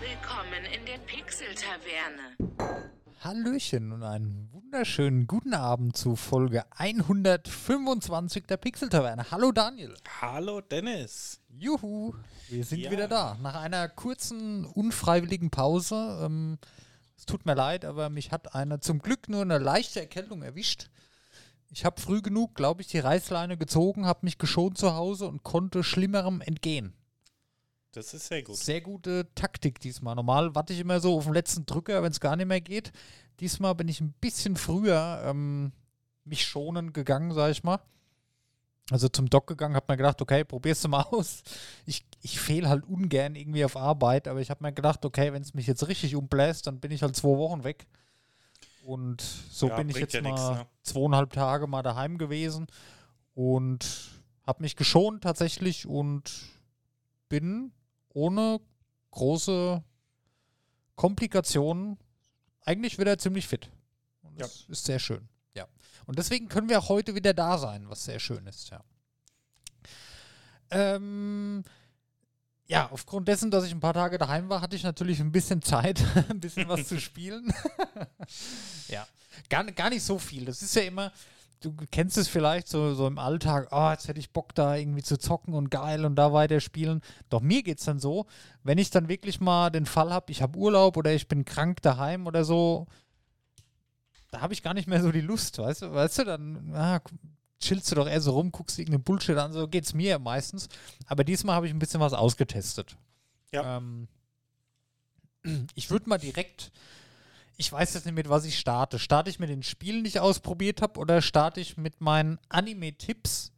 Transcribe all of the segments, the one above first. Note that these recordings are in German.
Willkommen in der Pixel-Taverne. Hallöchen und einen wunderschönen guten Abend zu Folge 125 der Pixel-Taverne. Hallo Daniel. Hallo Dennis. Juhu, wir sind Ja. wieder da. Nach einer kurzen, unfreiwilligen Pause. Ähm, es tut mir leid, aber mich hat eine zum Glück nur eine leichte Erkältung erwischt. Ich habe früh genug, glaube ich, die Reißleine gezogen, habe mich geschont zu Hause und konnte Schlimmerem entgehen. Das ist sehr gut. Sehr gute Taktik diesmal. Normal warte ich immer so auf den letzten Drücker, wenn es gar nicht mehr geht. Diesmal bin ich ein bisschen früher ähm, mich schonen gegangen, sag ich mal. Also zum Doc gegangen, hab mir gedacht, okay, probierst du mal aus. Ich, ich fehle halt ungern irgendwie auf Arbeit, aber ich habe mir gedacht, okay, wenn es mich jetzt richtig umbläst, dann bin ich halt zwei Wochen weg. Und so Ja, bin ich jetzt ja mal nix, ne? zweieinhalb Tage mal daheim gewesen und habe mich geschont tatsächlich und bin ohne große Komplikationen eigentlich wieder ziemlich fit. Und das ist sehr schön. Ja. Und deswegen können wir auch heute wieder da sein, was sehr schön ist, ja. Ähm, ja, aufgrund dessen, dass ich ein paar Tage daheim war, hatte ich natürlich ein bisschen Zeit, ein bisschen was zu spielen. ja, gar, gar nicht so viel. Das ist ja immer, du kennst es vielleicht so, so im Alltag, oh, jetzt hätte ich Bock da irgendwie zu zocken und geil und da weiterspielen. Doch mir geht es dann so, wenn ich dann wirklich mal den Fall habe, ich habe Urlaub oder ich bin krank daheim oder so, da habe ich gar nicht mehr so die Lust, weißt du, weißt du, dann ah, chillst du doch eher so rum, guckst irgendeinen Bullshit an, so geht's mir meistens. Aber diesmal habe ich ein bisschen was ausgetestet. Ja. Ähm, ich würde mal direkt, ich weiß jetzt nicht, mit was ich starte. Starte ich mit den Spielen, die ich ausprobiert habe, oder starte ich mit meinen Anime-Tipps?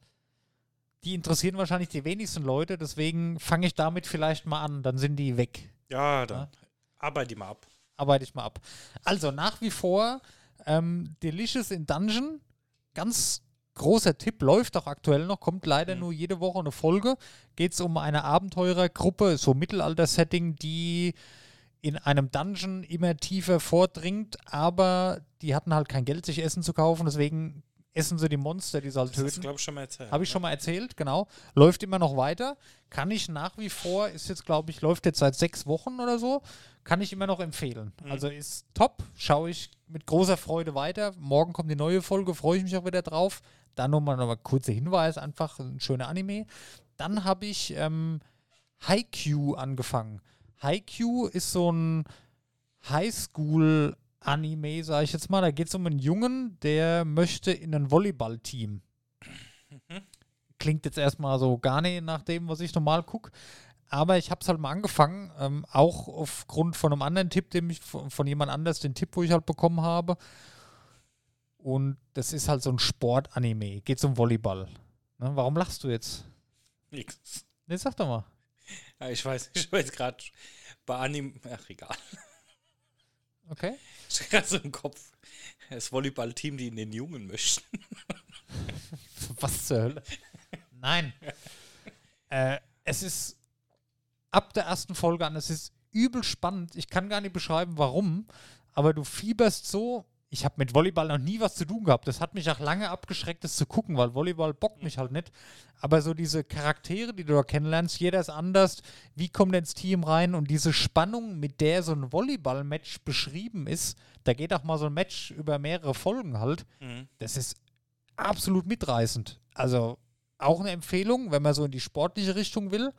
Die interessieren wahrscheinlich die wenigsten Leute, deswegen fange ich damit vielleicht mal an, dann sind die weg Ja, dann arbeite die mal ab. arbeite ich mal ab. Also nach wie vor ähm, Delicious in Dungeon, ganz großer Tipp, läuft auch aktuell noch, kommt leider nur jede Woche eine Folge. Geht es um eine Abenteurergruppe, so Mittelalter-Setting, die in einem Dungeon immer tiefer vordringt, aber die hatten halt kein Geld, sich Essen zu kaufen, deswegen essen sie die Monster, die sie halt Das töten. glaube ich, schon mal erzählt. Habe ich ne? schon mal erzählt, genau. Läuft immer noch weiter. Kann ich nach wie vor, ist jetzt, glaube ich, läuft jetzt seit sechs Wochen oder so, kann ich immer noch empfehlen. Also ist top, schaue ich mit großer Freude weiter. Morgen kommt die neue Folge, freue ich mich auch wieder drauf. Dann nochmal noch mal kurzer Hinweis, einfach ein schöner Anime. Dann habe ich ähm, Haikyuu angefangen. Haikyuu ist so ein Highschool-Anime, sage ich jetzt mal. Da geht es um einen Jungen, der möchte in ein Volleyballteam. Klingt jetzt erstmal so gar nicht nach dem, was ich normal gucke. Aber ich habe es halt mal angefangen, ähm, auch aufgrund von einem anderen Tipp, den ich von, von jemand anders, den Tipp, wo ich halt bekommen habe. Und das ist halt so ein Sport-Anime. Geht um Volleyball. Ne? Warum lachst du jetzt? Nix. Ne, sag doch mal. Ja, ich weiß, ich weiß gerade bei Anim. Ach, egal. Okay. Ich habe gerade so im Kopf. Das Volleyball-Team, die in den Jungen möchten. Was zur Hölle? Nein. äh, es ist ab der ersten Folge an, es ist übel spannend. Ich kann gar nicht beschreiben, warum, aber du fieberst so. Ich habe mit Volleyball noch nie was zu tun gehabt. Das hat mich auch lange abgeschreckt, das zu gucken, weil Volleyball bockt mich halt nicht. Aber so diese Charaktere, die du da kennenlernst, jeder ist anders. Wie kommt er ins Team rein? Und diese Spannung, mit der so ein Volleyball-Match beschrieben ist, da geht auch mal so ein Match über mehrere Folgen halt. Das ist absolut mitreißend. Also auch eine Empfehlung, wenn man so in die sportliche Richtung will.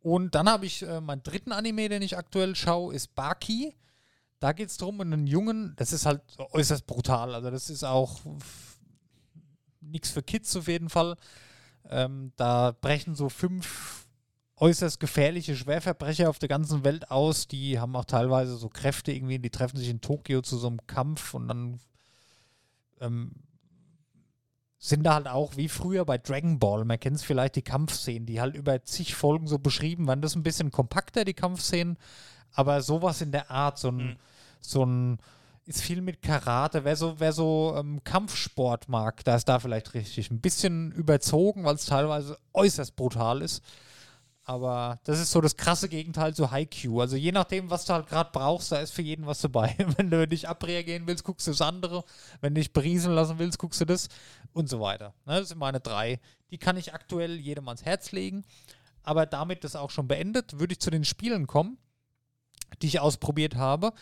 Und dann habe ich äh, meinen dritten Anime, den ich aktuell schaue, ist Baki. Da geht es darum, einen Jungen, das ist halt äußerst brutal. Also das ist auch nichts für Kids auf jeden Fall. Ähm, da brechen so fünf äußerst gefährliche Schwerverbrecher auf der ganzen Welt aus. Die haben auch teilweise so Kräfte irgendwie, die treffen sich in Tokio zu so einem Kampf und dann ähm, sind da halt auch wie früher bei Dragon Ball, man kennt es vielleicht, die Kampfszenen, die halt über zig Folgen so beschrieben werden. Das ist ein bisschen kompakter, die Kampfszenen, aber sowas in der Art, so ein, so ein, ist viel mit Karate. Wer so, wer so ähm, Kampfsport mag, da ist da vielleicht richtig. Ein bisschen überzogen, weil es teilweise äußerst brutal ist. Aber das ist so das krasse Gegenteil zu Haiku. Also je nachdem, was du halt gerade brauchst, da ist für jeden was dabei. Wenn du nicht abreagieren willst, guckst du das andere. Wenn du dich berieseln lassen willst, guckst du das und so weiter. Ne, das sind meine drei. Die kann ich aktuell jedem ans Herz legen. aber damit das auch schon beendet, würde ich zu den Spielen kommen, die ich ausprobiert habe.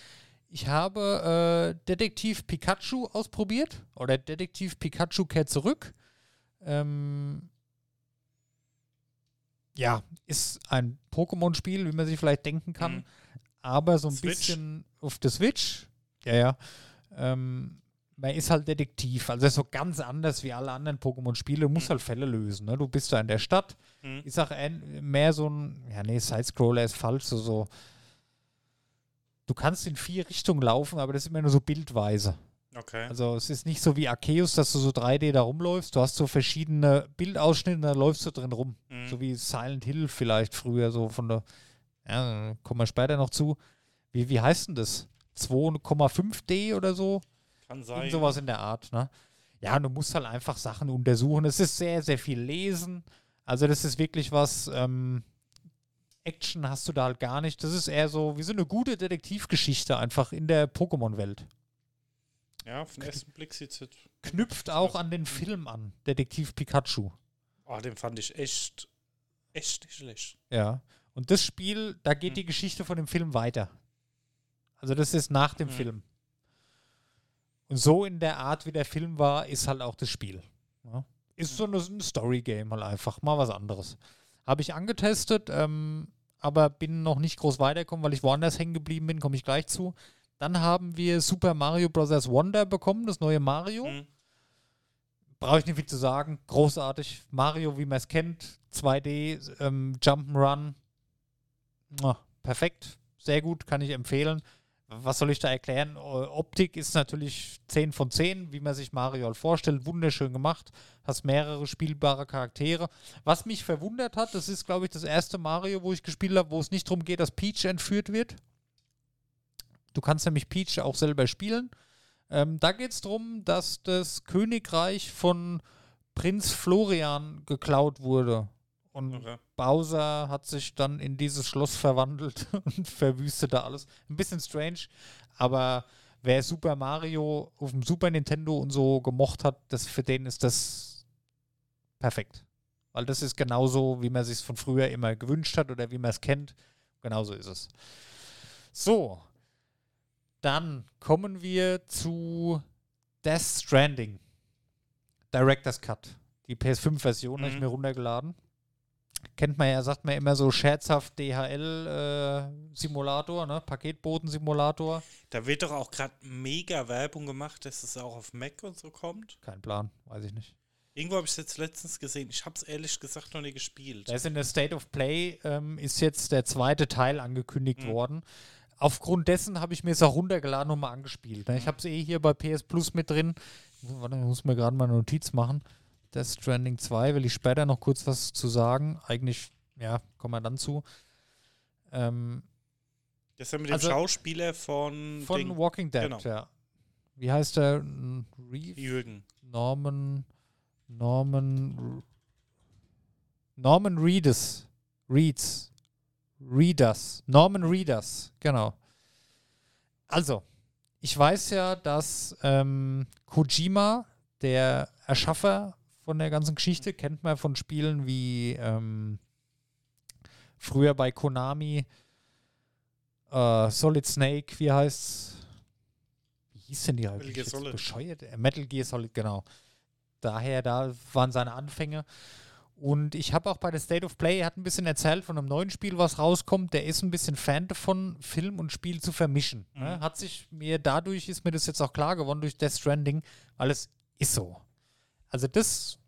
Ich habe äh, Detektiv Pikachu ausprobiert oder Detektiv Pikachu kehrt zurück. Ähm, ja, ist ein Pokémon-Spiel, wie man sich vielleicht denken kann, Mhm. aber so ein Switch. bisschen auf der Switch. Ja, ja. Ähm, man ist halt Detektiv, also ist so ganz anders wie alle anderen Pokémon-Spiele. Du musst Mhm. halt Fälle lösen. Ne? Du bist da in der Stadt. Mhm. Ich sag mehr so ein, ja, nee, Sidescroller ist falsch, so, so. Du kannst in vier Richtungen laufen, aber das ist immer nur so bildweise. Okay. Also es ist nicht so wie Arceus, dass du so 3D da rumläufst. Du hast so verschiedene Bildausschnitte da läufst du drin rum. Mhm. So wie Silent Hill vielleicht früher, so von der, ja, kommen wir später noch zu. Wie, wie heißt denn das? 2,5D oder so? Kann Irgend sein. sowas in der Art, ne? Ja, du musst halt einfach Sachen untersuchen. Es ist sehr, sehr viel Lesen. Also das ist wirklich was, ähm, Action hast du da halt gar nicht. Das ist eher so wie so eine gute Detektivgeschichte einfach in der Pokémon-Welt. Ja, auf den ersten Blick sieht es. Knüpft auch an den Film an, Detektiv Pikachu. Oh, den fand ich echt, echt nicht schlecht. Ja. Und das Spiel, da geht Hm. die Geschichte von dem Film weiter. Also das ist nach dem Hm. Film. Und so in der Art, wie der Film war, ist halt auch das Spiel. Ja. Ist so eine, ein Story-Game halt einfach, mal was anderes. Habe ich angetestet, ähm, aber bin noch nicht groß weitergekommen, weil ich woanders hängen geblieben bin, komme ich gleich zu. Dann haben wir Super Mario Bros. Wonder bekommen, das neue Mario. Mhm. Brauche ich nicht viel zu sagen. Großartig. Mario, wie man es kennt. 2D, ähm, Jump'n'Run. Perfekt. Sehr gut, kann ich empfehlen. Was soll ich da erklären? Äh, Optik ist natürlich 10 von 10, wie man sich Mario halt vorstellt. Wunderschön gemacht. Hast mehrere spielbare Charaktere. Was mich verwundert hat, das ist, glaube ich, das erste Mario, wo ich gespielt habe, wo es nicht darum geht, dass Peach entführt wird. Du kannst nämlich Peach auch selber spielen. Ähm, da geht es darum, dass das Königreich von Prinz Florian geklaut wurde. Und Okay. Bowser hat sich dann in dieses Schloss verwandelt und verwüstete alles. Ein bisschen strange, aber wer Super Mario auf dem Super Nintendo und so gemocht hat, das, für den ist das perfekt. Weil das ist genauso, wie man sich von früher immer gewünscht hat oder wie man es kennt. Genauso ist es. So, dann kommen wir zu Death Stranding. Director's Cut. Die PS5-Version habe ich Mhm. mir runtergeladen. Kennt man ja, sagt man immer so scherzhaft DHL-Simulator, ne? Paketboten-Simulator. Da wird doch auch gerade mega Werbung gemacht, dass es auch auf Mac und so kommt. Kein Plan, weiß ich nicht. Irgendwo habe ich es jetzt letztens gesehen. Ich habe es ehrlich gesagt noch nie gespielt. Da ist in der State of Play ähm, ist jetzt der zweite Teil angekündigt Mhm. worden. Aufgrund dessen habe ich mir es auch runtergeladen und mal angespielt. Ne? Ich habe es eh hier bei PS Plus mit drin. Warte, ich muss mir gerade mal eine Notiz machen. Death Stranding 2 will ich später noch kurz was zu sagen. Eigentlich, ja, kommen wir dann zu. Ähm, Das ist ja mit dem Also- Schauspieler von, von Ding, Walking Dead, genau. ja. Wie heißt der? Reeve? Jürgen. Norman, Norman, Norman Reedus, Reeds, Readers, Norman Readers, genau. Also, ich weiß ja, dass ähm, Kojima, der Erschaffer von der ganzen Geschichte, kennt man von Spielen wie ähm, früher bei Konami, äh, Solid Snake, wie heißt's? Wie hieß denn die? Hab Metal Gear Solid. Bescheuert? Äh, Metal Gear Solid, genau. Daher, da waren seine Anfänge. Und ich habe auch bei der State of Play, er hat ein bisschen erzählt von einem neuen Spiel, was rauskommt. Der ist ein bisschen Fan davon, Film und Spiel zu vermischen. Ne? Mhm. Hat sich mir dadurch, ist mir das jetzt auch klar geworden durch Death Stranding, weil es ist so. Also das,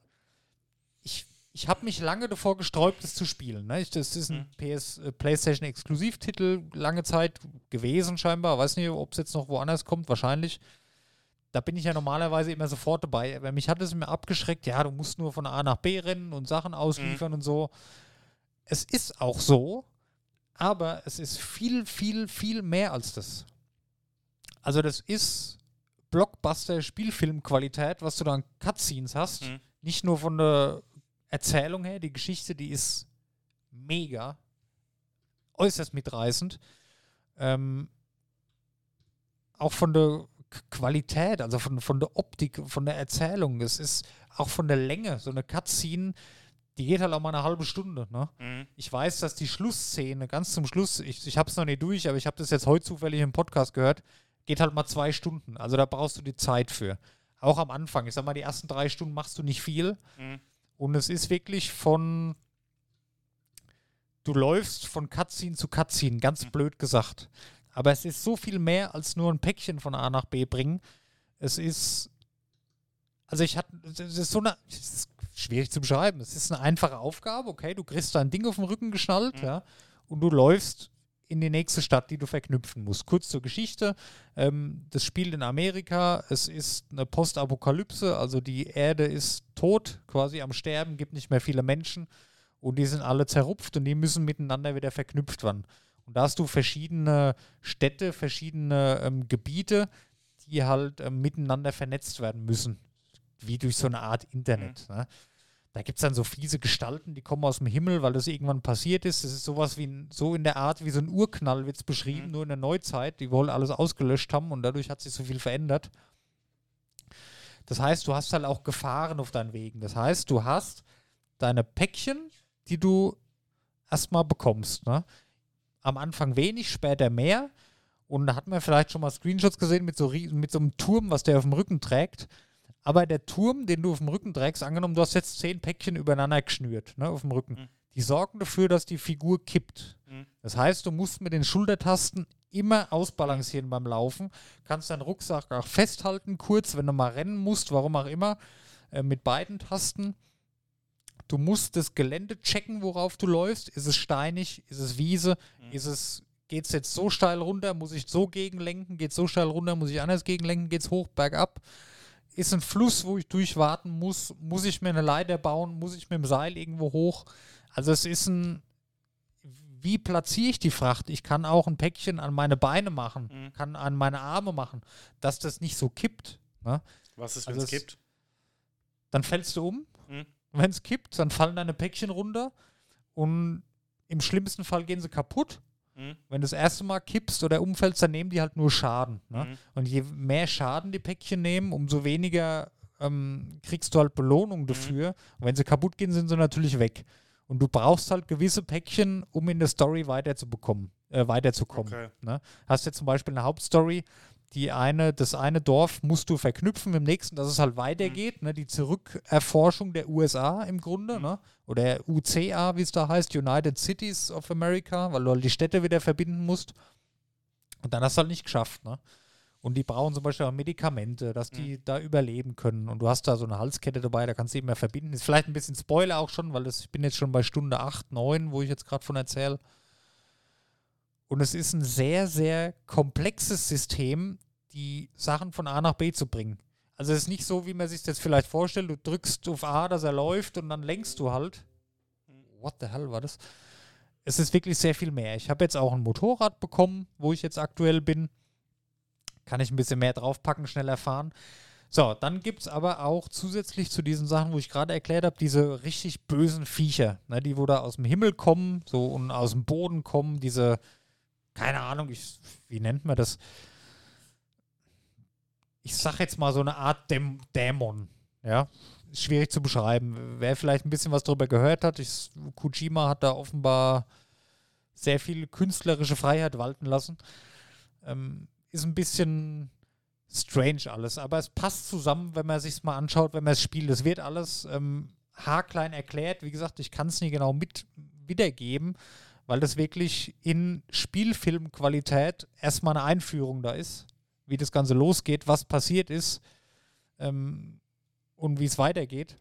ich, ich habe mich lange davor gesträubt, das zu spielen. Ne? Ich, das ist ein Mhm. PS, äh, PlayStation Exklusivtitel, lange Zeit gewesen scheinbar. Weiß nicht, ob es jetzt noch woanders kommt, wahrscheinlich. Da bin ich ja normalerweise immer sofort dabei. Aber mich hat es immer abgeschreckt, ja, du musst nur von A nach B rennen und Sachen ausliefern und so. Es ist auch so, aber es ist viel, viel, viel mehr als das. Also das ist Blockbuster-Spielfilmqualität, was du da an Cutscenes hast. Mhm. Nicht nur von der Erzählung her, die Geschichte, die ist mega, äußerst mitreißend. Ähm, auch von der Qualität, also von, von der Optik, von der Erzählung. Es ist auch von der Länge. So eine Cutscene, die geht halt auch mal eine halbe Stunde. Ne? Mhm. Ich weiß, dass die Schlussszene ganz zum Schluss, ich, ich habe es noch nicht durch, aber ich habe das jetzt heute zufällig im Podcast gehört, geht halt mal zwei Stunden. Also da brauchst du die Zeit für. Auch am Anfang. Ich sag mal, die ersten drei Stunden machst du nicht viel. Mhm. Und es ist wirklich von. Du läufst von Cutscene zu Cutscene, ganz Mhm. blöd gesagt. Aber es ist so viel mehr als nur ein Päckchen von A nach B bringen. Es ist. Also ich hatte. Es ist so eine. Es ist schwierig zu beschreiben. Es ist eine einfache Aufgabe, okay? Du kriegst dein Ding auf den Rücken geschnallt, Mhm. ja. Und du läufst in die nächste Stadt, die du verknüpfen musst. Kurz zur Geschichte. Ähm, das spielt in Amerika. Es ist eine Postapokalypse, also die Erde ist tot, quasi am Sterben, gibt nicht mehr viele Menschen und die sind alle zerrupft und die müssen miteinander wieder verknüpft werden. Und da hast du verschiedene Städte, verschiedene ähm, Gebiete, die halt ähm, miteinander vernetzt werden müssen, wie durch so eine Art Internet. Ne? Da gibt es dann so fiese Gestalten, die kommen aus dem Himmel, weil das irgendwann passiert ist. Das ist sowas wie ein, so in der Art wie so ein Urknall wird es beschrieben, Mhm. nur in der Neuzeit. Die wollen alles ausgelöscht haben und dadurch hat sich so viel verändert. Das heißt, du hast halt auch Gefahren auf deinen Wegen. Das heißt, du hast deine Päckchen, die du erstmal bekommst. Ne? Am Anfang wenig, später mehr. Und da hat man vielleicht schon mal Screenshots gesehen mit so, mit so einem Turm, was der auf dem Rücken trägt. Aber der Turm, den du auf dem Rücken trägst, angenommen, du hast jetzt zehn Päckchen übereinander geschnürt, ne, auf dem Rücken, Mhm. die sorgen dafür, dass die Figur kippt. Mhm. Das heißt, du musst mit den Schultertasten immer ausbalancieren beim Laufen, kannst deinen Rucksack auch festhalten, kurz, wenn du mal rennen musst, warum auch immer, äh, mit beiden Tasten. Du musst das Gelände checken, worauf du läufst. Ist es steinig? Ist es Wiese? Mhm. Ist es, geht es jetzt so steil runter? Muss ich so gegenlenken? Geht es so steil runter? Muss ich anders gegenlenken? Geht es hoch, bergab? Ist ein Fluss, wo ich durchwarten muss? Muss ich mir eine Leiter bauen? Muss ich mit dem Seil irgendwo hoch? Also es ist ein, wie platziere ich die Fracht? Ich kann auch ein Päckchen an meine Beine machen, Mhm. kann an meine Arme machen, dass das nicht so kippt. Ne? Was es, wenn Also es gibt? Dann fällst du um. Mhm. Wenn es kippt, dann fallen deine Päckchen runter und im schlimmsten Fall gehen sie kaputt. Mhm. Wenn du das erste Mal kippst oder umfällst, dann nehmen die halt nur Schaden. Ne? Mhm. Und je mehr Schaden die Päckchen nehmen, umso weniger ähm, kriegst du halt Belohnung dafür. Und wenn sie kaputt gehen, sind sie natürlich weg. Und du brauchst halt gewisse Päckchen, um in der Story weiterzubekommen, äh, weiterzukommen. Okay. Ne? Hast jetzt zum Beispiel eine Hauptstory, die eine, das eine Dorf musst du verknüpfen mit dem nächsten, dass es halt weitergeht. Ne? Die Zurückerforschung der USA im Grunde, Mhm. ne? oder UCA, wie es da heißt, United Cities of America, weil du halt die Städte wieder verbinden musst. Und dann hast du halt nicht geschafft. Ne? Und die brauchen zum Beispiel auch Medikamente, dass die da überleben können. Und du hast da so eine Halskette dabei, da kannst du eben mehr verbinden. Ist vielleicht ein bisschen Spoiler auch schon, weil das, ich bin jetzt schon bei Stunde 8, 9, wo ich jetzt gerade von erzähle. Und es ist ein sehr, sehr komplexes System, die Sachen von A nach B zu bringen. Also es ist nicht so, wie man sich das vielleicht vorstellt, du drückst auf A, dass er läuft und dann lenkst du halt. What the hell war das? Es ist wirklich sehr viel mehr. Ich habe jetzt auch ein Motorrad bekommen, wo ich jetzt aktuell bin. Kann ich ein bisschen mehr draufpacken, schneller fahren. So, dann gibt es aber auch zusätzlich zu diesen Sachen, wo ich gerade erklärt habe, diese richtig bösen Viecher, ne, die wo da aus dem Himmel kommen, so und aus dem Boden kommen, diese, keine Ahnung, ich, wie nennt man das? Ich sag jetzt mal so eine Art Däm Dämon, ja. Schwierig zu beschreiben. Wer vielleicht ein bisschen was darüber gehört hat, ich, Kojima hat da offenbar sehr viel künstlerische Freiheit walten lassen. Ähm, ist ein bisschen strange alles, aber es passt zusammen, wenn man sich mal anschaut, wenn man es spielt. Es wird alles ähm, haarklein erklärt. Wie gesagt, ich kann es nie genau mit wiedergeben, weil das wirklich in Spielfilmqualität erstmal eine Einführung da ist, wie das Ganze losgeht, was passiert ist ähm, und wie es weitergeht.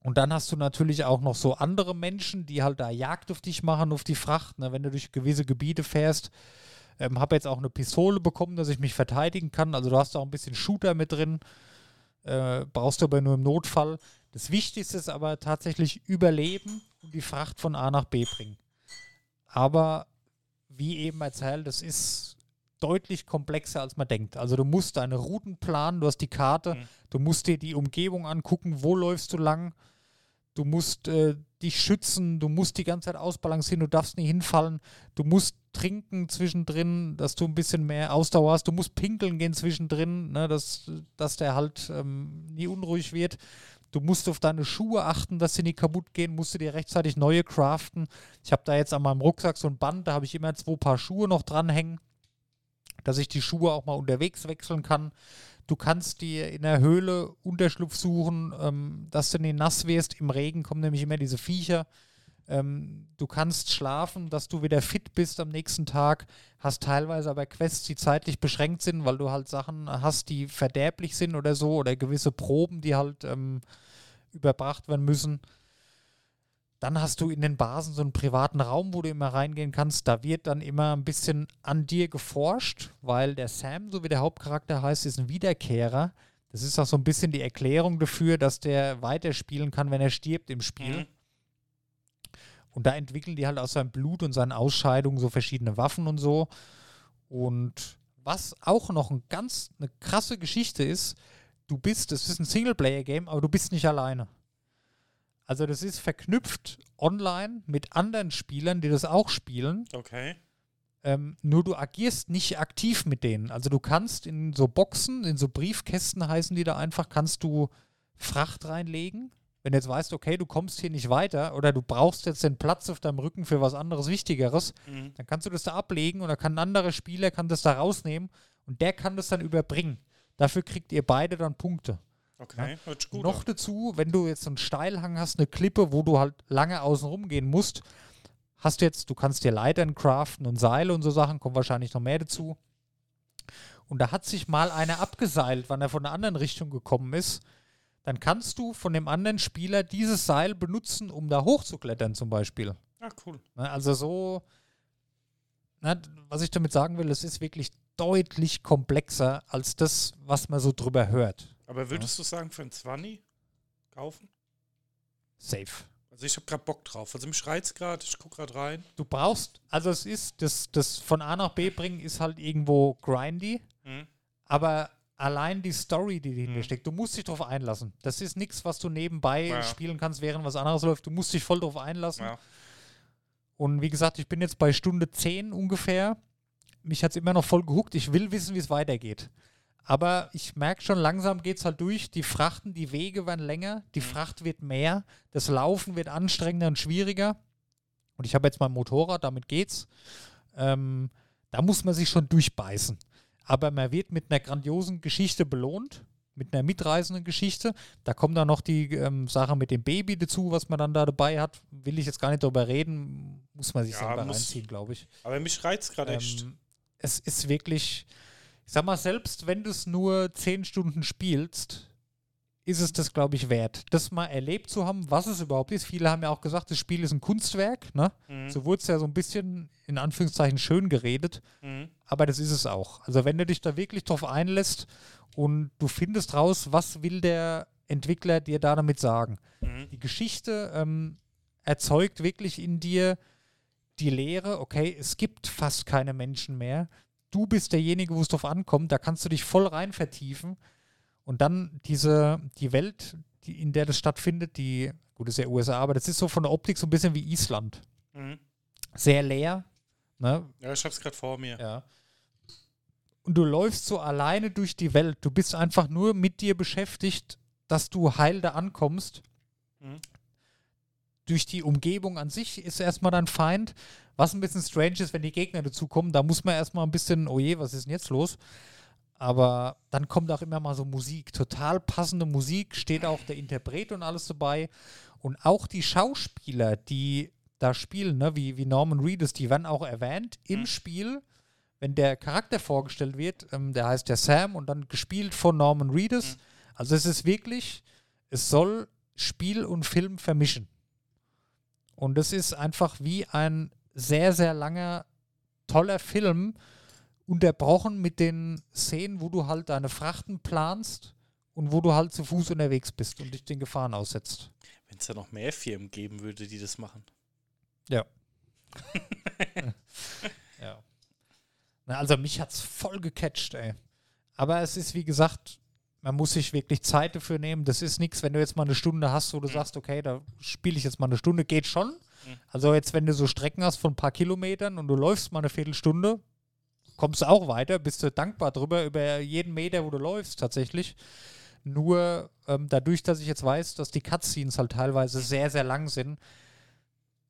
Und dann hast du natürlich auch noch so andere Menschen, die halt da Jagd auf dich machen, auf die Fracht, ne, wenn du durch gewisse Gebiete fährst. Ähm, habe jetzt auch eine Pistole bekommen, dass ich mich verteidigen kann. Also du hast auch ein bisschen Shooter mit drin. Äh, brauchst du aber nur im Notfall. Das Wichtigste ist aber tatsächlich Überleben und die Fracht von A nach B bringen. Aber wie eben erzählt, das ist deutlich komplexer, als man denkt. Also du musst deine Routen planen, du hast die Karte, Mhm. du musst dir die Umgebung angucken, wo läufst du lang, du musst äh, dich schützen, du musst die ganze Zeit ausbalancieren, du darfst nie hinfallen, du musst trinken zwischendrin, dass du ein bisschen mehr Ausdauer hast, du musst pinkeln gehen zwischendrin, ne, dass, dass der halt ähm, nie unruhig wird. Du musst auf deine Schuhe achten, dass sie nicht kaputt gehen, musst du dir rechtzeitig neue craften. Ich habe da jetzt an meinem Rucksack so ein Band, da habe ich immer zwei Paar Schuhe noch dranhängen, dass ich die Schuhe auch mal unterwegs wechseln kann. Du kannst dir in der Höhle Unterschlupf suchen, ähm, dass du nicht nass wirst. Im Regen kommen nämlich immer diese Viecher. Ähm, du kannst schlafen, dass du wieder fit bist am nächsten Tag. Hast teilweise aber Quests, die zeitlich beschränkt sind, weil du halt Sachen hast, die verderblich sind oder so, oder gewisse Proben, die halt ähm, überbracht werden müssen. Dann hast du in den Basen so einen privaten Raum, wo du immer reingehen kannst. Da wird dann immer ein bisschen an dir geforscht, weil der Sam, so wie der Hauptcharakter heißt, ist ein Wiederkehrer. Das ist auch so ein bisschen die Erklärung dafür, dass der weiterspielen kann, wenn er stirbt im Spiel. Mhm. Und da entwickeln die halt aus seinem Blut und seinen Ausscheidungen so verschiedene Waffen und so. Und was auch noch ein ganz eine krasse Geschichte ist, du bist, es ist ein Singleplayer-Game, aber du bist nicht alleine. Also das ist verknüpft online mit anderen Spielern, die das auch spielen. Okay. Ähm, nur du agierst nicht aktiv mit denen. Also du kannst in so Boxen, in so Briefkästen heißen die da einfach, kannst du Fracht reinlegen. Wenn du jetzt weißt, okay, du kommst hier nicht weiter oder du brauchst jetzt den Platz auf deinem Rücken für was anderes Wichtigeres, Mhm. dann kannst du das da ablegen dann kann ein anderer Spieler kann das da rausnehmen und der kann das dann überbringen. Dafür kriegt ihr beide dann Punkte. Okay. Hört sich gut Noch an. dazu, wenn du jetzt einen Steilhang hast, eine Klippe, wo du halt lange außen rum gehen musst, hast du jetzt, du kannst dir Leitern craften und Seile und so Sachen, kommt wahrscheinlich noch mehr dazu. Und da hat sich mal einer abgeseilt, wann er von einer anderen Richtung gekommen ist. Dann kannst du von dem anderen Spieler dieses Seil benutzen, um da hochzuklettern zum Beispiel. Ah, cool. Ne, Also so, na, was ich damit sagen will, es ist wirklich deutlich komplexer als das, was man so drüber hört. Aber würdest du sagen, für ein 20 kaufen? Safe. Also ich habe gerade Bock drauf. Also mich reizt gerade, ich gucke gerade rein. Du brauchst, also es ist, das, das von A nach B bringen ist halt irgendwo grindy, Mhm. aber allein die Story, die dahinter Mhm. steckt, du musst dich darauf einlassen. Das ist nichts, was du nebenbei Ja. spielen kannst, während was anderes läuft. Du musst dich voll darauf einlassen. Ja. Und wie gesagt, ich bin jetzt bei Stunde 10 ungefähr. Mich hat es immer noch voll gehuckt. Ich will wissen, wie es weitergeht. Aber ich merke schon, langsam geht es halt durch. Die Frachten, die Wege werden länger, die Fracht wird mehr, das Laufen wird anstrengender und schwieriger. Und ich habe jetzt mein Motorrad, damit geht's. Ähm, da muss man sich schon durchbeißen. Aber man wird mit einer grandiosen Geschichte belohnt, mit einer mitreißenden Geschichte. Da kommt dann noch die ähm, Sache mit dem Baby dazu, was man dann da dabei hat. Will ich jetzt gar nicht darüber reden, muss man sich Ja, selber muss- reinziehen, glaube ich. Aber mich reizt gerade echt. Es ist wirklich, ich sag mal, selbst wenn du es nur zehn Stunden spielst, ist es das, glaube ich, wert, das mal erlebt zu haben, was es überhaupt ist. Viele haben ja auch gesagt, das Spiel ist ein Kunstwerk, ne? Mhm. So wurde es ja so ein bisschen in Anführungszeichen schön geredet, Mhm. aber das ist es auch. Also wenn du dich da wirklich drauf einlässt und du findest raus, was will der Entwickler dir da damit sagen. Mhm. Die Geschichte ähm, erzeugt wirklich in dir die Lehre, okay, es gibt fast keine Menschen mehr. Du bist derjenige, wo es drauf ankommt, da kannst du dich voll rein vertiefen. Und dann diese, die Welt, die, in der das stattfindet, die, gut, ist ja USA, aber das ist so von der Optik so ein bisschen wie Island. Mhm. Sehr leer. Ne? Ja, ich hab's gerade vor mir. Ja. Und du läufst so alleine durch die Welt. Du bist einfach nur mit dir beschäftigt, dass du heil da ankommst. Mhm. Durch die Umgebung an sich ist erstmal dein Feind. Was ein bisschen strange ist, wenn die Gegner dazukommen, da muss man erstmal ein bisschen, oh je, was ist denn jetzt los? Aber dann kommt auch immer mal so Musik, total passende Musik, steht auch der Interpret und alles dabei. Und auch die Schauspieler, die da spielen, ne, wie, wie Norman Reedus, die werden auch erwähnt im Mhm. Spiel, wenn der Charakter vorgestellt wird, ähm, der heißt ja Sam und dann gespielt von Norman Reedus. Mhm. Also es ist wirklich, es soll Spiel und Film vermischen. Und es ist einfach wie ein sehr, sehr langer, toller Film, unterbrochen mit den Szenen, wo du halt deine Frachten planst und wo du halt zu Fuß unterwegs bist und dich den Gefahren aussetzt. Wenn es da noch mehr Firmen geben würde, die das machen. Ja. ja. Na, also mich hat's voll gecatcht, ey. Aber es ist, wie gesagt, man muss sich wirklich Zeit dafür nehmen. Das ist nichts, wenn du jetzt mal eine Stunde hast, wo du sagst, okay, da spiele ich jetzt mal eine Stunde, geht schon. Mhm. Also jetzt, wenn du so Strecken hast von ein paar Kilometern und du läufst mal eine Viertelstunde, kommst du auch weiter, bist du dankbar drüber, über jeden Meter, wo du läufst tatsächlich. Nur ähm, dadurch, dass ich jetzt weiß, dass die Cutscenes halt teilweise sehr, sehr lang sind,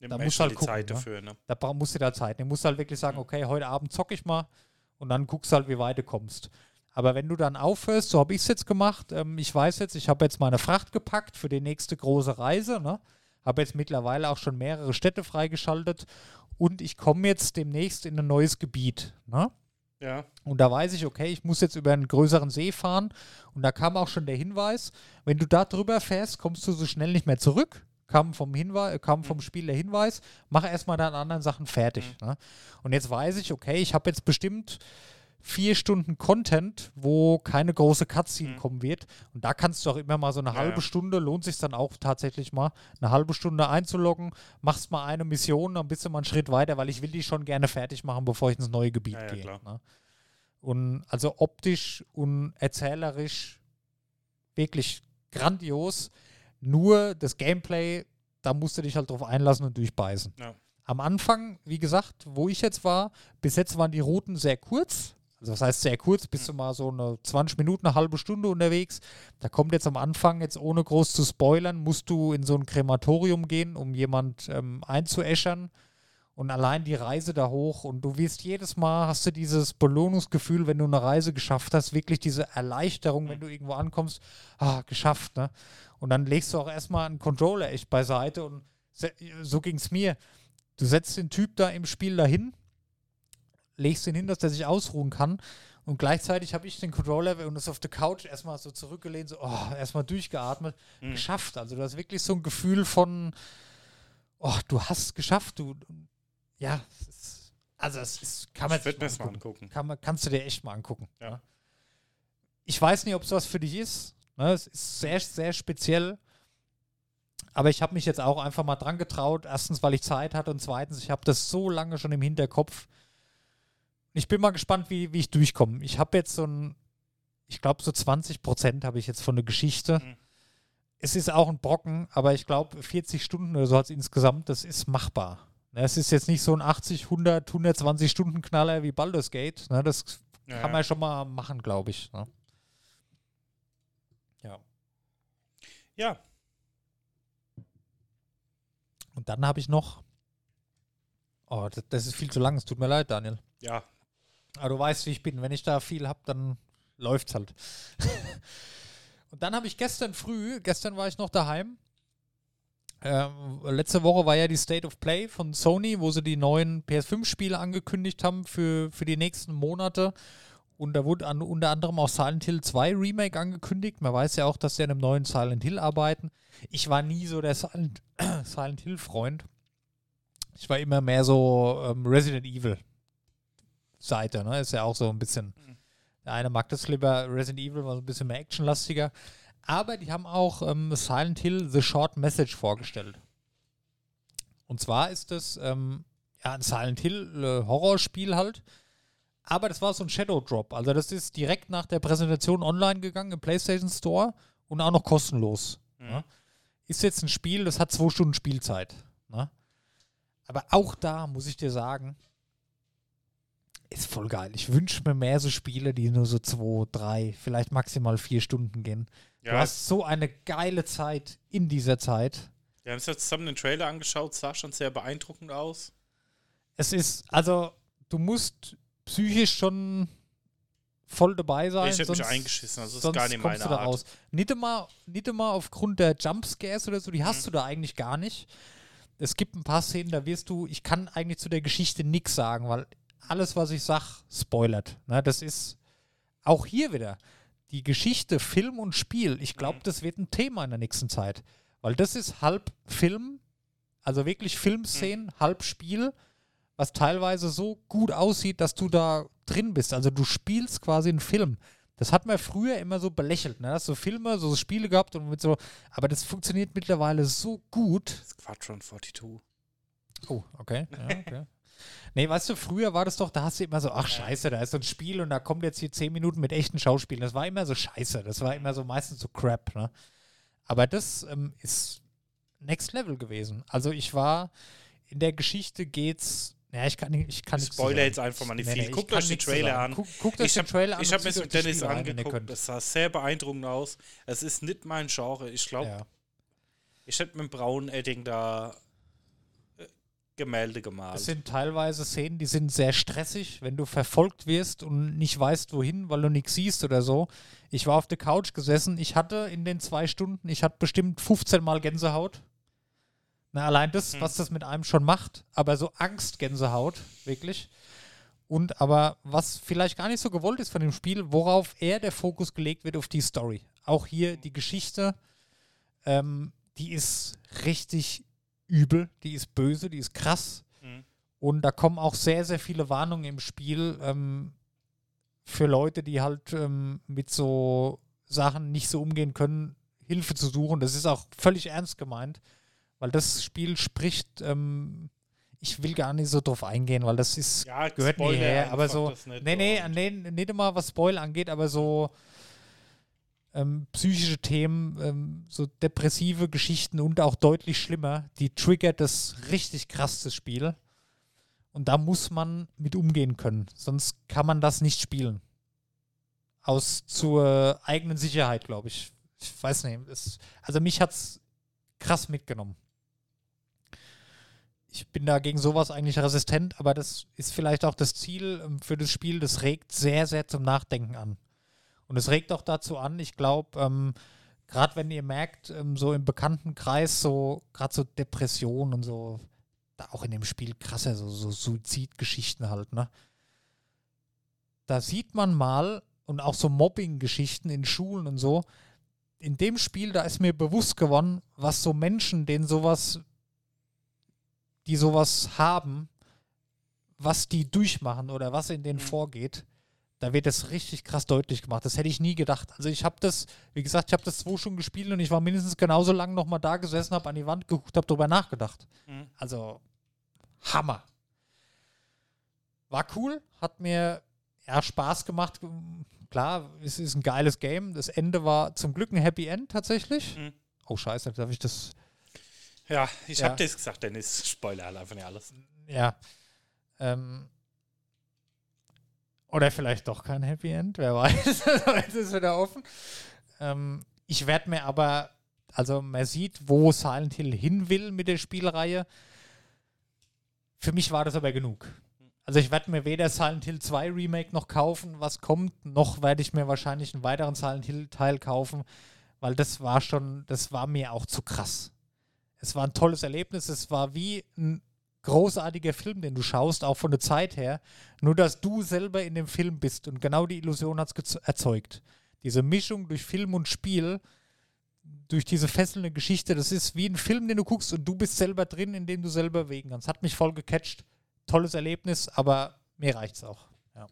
Nimm Da musst du halt gucken, Zeit ne? dafür, ne? da musst du da Zeit. Du musst halt wirklich sagen, okay, heute Abend zocke ich mal und dann guckst halt, wie weit du kommst. Aber wenn du dann aufhörst, so habe ich es jetzt gemacht, ähm, ich weiß jetzt, ich habe jetzt meine Fracht gepackt für die nächste große Reise, ne? habe jetzt mittlerweile auch schon mehrere Städte freigeschaltet und ich komme jetzt demnächst in ein neues Gebiet. Ne? Ja. Und da weiß ich, okay, ich muss jetzt über einen größeren See fahren. Und da kam auch schon der Hinweis, wenn du da drüber fährst, kommst du so schnell nicht mehr zurück. Kam vom, Hinweis, kam vom Spiel der Hinweis, mach erstmal deine anderen Sachen fertig. Ne? Und jetzt weiß ich, okay, ich habe jetzt bestimmt vier Stunden Content, wo keine große Cutscene kommen wird. Und da kannst du auch immer mal so eine Ja, halbe ja. Stunde, lohnt sich dann auch tatsächlich mal, eine halbe Stunde einzuloggen, machst mal eine Mission, dann bist du mal einen Schritt weiter, weil ich will die schon gerne fertig machen, bevor ich ins neue Gebiet Ja, gehe. Ne? Und also optisch und erzählerisch wirklich grandios. Nur das Gameplay, da musst du dich halt drauf einlassen und durchbeißen. Am Anfang, wie gesagt, wo ich jetzt war, bis jetzt waren die Routen sehr kurz. Also das heißt sehr kurz, bist du mal so eine 20 Minuten, eine halbe Stunde unterwegs. Da kommt jetzt am Anfang, jetzt ohne groß zu spoilern, musst du in so ein Krematorium gehen, um jemand ähm, einzuäschern. Und allein die Reise da hoch und du wirst jedes Mal, hast du dieses Belohnungsgefühl, wenn du eine Reise geschafft hast, wirklich diese Erleichterung, wenn du irgendwo ankommst, ah, geschafft, ne? Und dann legst du auch erstmal einen Controller echt beiseite und so ging es mir. Du setzt den Typ da im Spiel dahin, legst ihn hin, dass der sich ausruhen kann und gleichzeitig habe ich den Controller und ist auf der Couch erstmal so zurückgelehnt, so, oh, erstmal durchgeatmet, Mhm. geschafft. Also du hast wirklich so ein Gefühl von, oh, du hast geschafft, du, ja, es ist, also es ist, kann man Ich sich das mal angucken. angucken. Kann man, kannst du dir echt mal angucken. Ja. ne? Ich weiß nicht, ob es was für dich ist. Ne? Es ist sehr, sehr speziell. Aber ich habe mich jetzt auch einfach mal dran getraut. Erstens, weil ich Zeit hatte und zweitens, ich habe das so lange schon im Hinterkopf. Ich bin mal gespannt, wie, wie ich durchkomme. Ich habe jetzt so ein, ich glaube, so 20 Prozent habe ich jetzt von der Geschichte. Mhm. Es ist auch ein Brocken, aber ich glaube, 40 Stunden oder so hat es insgesamt, das ist machbar. Ne, Es ist jetzt nicht so ein 80, 100, 120 Stunden Knaller wie Baldur's Gate. Ne, Das Ja, kann ja. man schon mal machen, glaube ich. Ne? Ja. ja, Und dann habe ich noch. Oh, das, das ist viel zu lang. Es tut mir leid, Daniel. ja. Aber du weißt, wie ich bin. Wenn ich da viel habe, dann läuft's halt. Und dann habe ich gestern früh, gestern war ich noch daheim. Ähm, letzte Woche war ja die State of Play von Sony, wo sie die neuen PS5-Spiele angekündigt haben für, für die nächsten Monate. Und da wurde an, unter anderem auch Silent Hill 2 Remake angekündigt. Man weiß ja auch, dass sie an einem neuen Silent Hill arbeiten. Ich war nie so der Silent, Silent Hill-Freund. Ich war immer mehr so ähm, Resident Evil Seite, ne? Ist ja auch so ein bisschen. Der eine mag das lieber, Resident Evil war so ein bisschen mehr actionlastiger. Aber die haben auch ähm, Silent Hill The Short Message vorgestellt. Und zwar ist das ähm, ja, ein Silent Hill äh, Horrorspiel halt. Aber das war so ein Shadow Drop. Also das ist direkt nach der Präsentation online gegangen im PlayStation Store und auch noch kostenlos. Ne? Ist jetzt ein Spiel, das hat zwei Stunden Spielzeit. Ne? Aber auch da muss ich dir sagen, ist voll geil. Ich wünsche mir mehr so Spiele, die nur so zwei, drei, vielleicht maximal vier Stunden gehen. Du Ja, hast so eine geile Zeit in dieser Zeit. wir haben uns jetzt zusammen den Trailer angeschaut, sah schon sehr beeindruckend aus. Es ist, also, du musst psychisch schon voll dabei sein. Ich hätte mich eingeschissen, also ist gar nicht kommst meine du da Art. raus. Nicht immer, nicht immer aufgrund der Jumpscares oder so, die Mhm. hast du da eigentlich gar nicht. Es gibt ein paar Szenen, da wirst du, ich kann eigentlich zu der Geschichte nichts sagen, weil alles, was ich sag, spoilert. Ne, das ist auch hier wieder die Geschichte, Film und Spiel. Ich glaube, Mhm. das wird ein Thema in der nächsten Zeit, weil das ist halb Film, also wirklich Filmszenen, Mhm. halb Spiel, was teilweise so gut aussieht, dass du da drin bist. Also du spielst quasi einen Film. Das hat man früher immer so belächelt, ne? Hast so Filme, so Spiele gehabt und mit so, aber das funktioniert mittlerweile so gut. Squadron 42. Oh, okay. Ja, okay. Nee, weißt du, früher war das doch, da hast du immer so, ach scheiße, da ist so ein Spiel und da kommt jetzt hier zehn Minuten mit echten Schauspielern. Das war immer so scheiße. Das war immer so meistens so crap, ne? Aber das ähm, ist Next Level gewesen. Also ich war, in der Geschichte geht's Ja, ich kann, nicht- ich kann Ich spoiler jetzt einfach mal nicht Nee, viel. nee, Guckt euch zu Trailer an. Guck, guckt euch Ich den habe Trailer an. ich und hab mir zieht mit das Dennis Spiel rein, wenn ihr angeguckt. Das sah sehr beeindruckend aus. Es ist nicht mein Genre. Ich glaube, Ja. ich hätte mit dem braunen Edding da Gemälde gemalt. Es sind teilweise Szenen, die sind sehr stressig, wenn du verfolgt wirst und nicht weißt, wohin, weil du nichts siehst oder so. Ich war auf der Couch gesessen. Ich hatte in den zwei Stunden, ich hatte bestimmt 15 Mal Gänsehaut. Na, allein das, Hm. was das mit einem schon macht, aber so Angstgänsehaut, wirklich. Und aber was vielleicht gar nicht so gewollt ist von dem Spiel, worauf eher der Fokus gelegt wird auf die Story. Auch hier die Geschichte, ähm, die ist richtig übel, die ist böse, die ist krass. Mhm. Und da kommen auch sehr, sehr viele Warnungen im Spiel ähm, für Leute, die halt ähm, mit so Sachen nicht so umgehen können, Hilfe zu suchen. Das ist auch völlig ernst gemeint, weil das Spiel spricht, ähm, ich will gar nicht so drauf eingehen, weil das ist, ja, gehört mir her, aber so, nee, nee, nee, nicht immer was Spoil angeht, aber so ähm, psychische Themen, ähm, so depressive Geschichten und auch deutlich schlimmer, die triggert das richtig krass, das Spiel. Und da muss man mit umgehen können, sonst kann man das nicht spielen. Aus zur eigenen Sicherheit, glaube ich. Ich weiß nicht. Es, also mich hat es krass mitgenommen. Ich bin da gegen sowas eigentlich resistent, aber das ist vielleicht auch das Ziel ähm, für das Spiel. Das regt sehr, sehr zum Nachdenken an. Und es regt auch dazu an, ich glaube, ähm, gerade wenn ihr merkt, ähm, so im Bekanntenkreis, so gerade so Depressionen und so, da auch in dem Spiel krasser, so, so Suizidgeschichten halt, ne? Da sieht man mal, und auch so Mobbing-Geschichten in Schulen und so, in dem Spiel, da ist mir bewusst geworden, was so Menschen, denen sowas, die sowas haben, was die durchmachen oder was in denen Mhm. vorgeht, da wird das richtig krass deutlich gemacht. Das hätte ich nie gedacht. Also ich habe das, wie gesagt, ich habe das zwei schon gespielt und ich war mindestens genauso lange nochmal da gesessen, habe an die Wand geguckt, habe darüber nachgedacht. Mhm. Also Hammer. War cool, hat mir ja Spaß gemacht. Klar, es ist ein geiles Game. Das Ende war zum Glück ein Happy End tatsächlich. Mhm. Oh Scheiße, darf ich das? Ja, ich Ja. habe das gesagt, Dennis. Spoiler einfach nicht alles. Ja. Ähm, oder vielleicht doch kein Happy End, wer weiß. Heute ist wieder offen. Ähm, ich werde mir aber, also man sieht, wo Silent Hill hin will mit der Spielreihe. Für mich war das aber genug. Also ich werde mir weder Silent Hill 2 Remake noch kaufen, was kommt, noch werde ich mir wahrscheinlich einen weiteren Silent Hill Teil kaufen, weil das war schon, das war mir auch zu krass. Es war ein tolles Erlebnis, es war wie ein großartiger Film, den du schaust, auch von der Zeit her. Nur, dass du selber in dem Film bist und genau die Illusion hat es erzeugt. Diese Mischung durch Film und Spiel, durch diese fesselnde Geschichte, das ist wie ein Film, den du guckst und du bist selber drin, in dem du selber bewegen kannst. Hat mich voll gecatcht. Tolles Erlebnis, aber mir reicht's auch. Ja.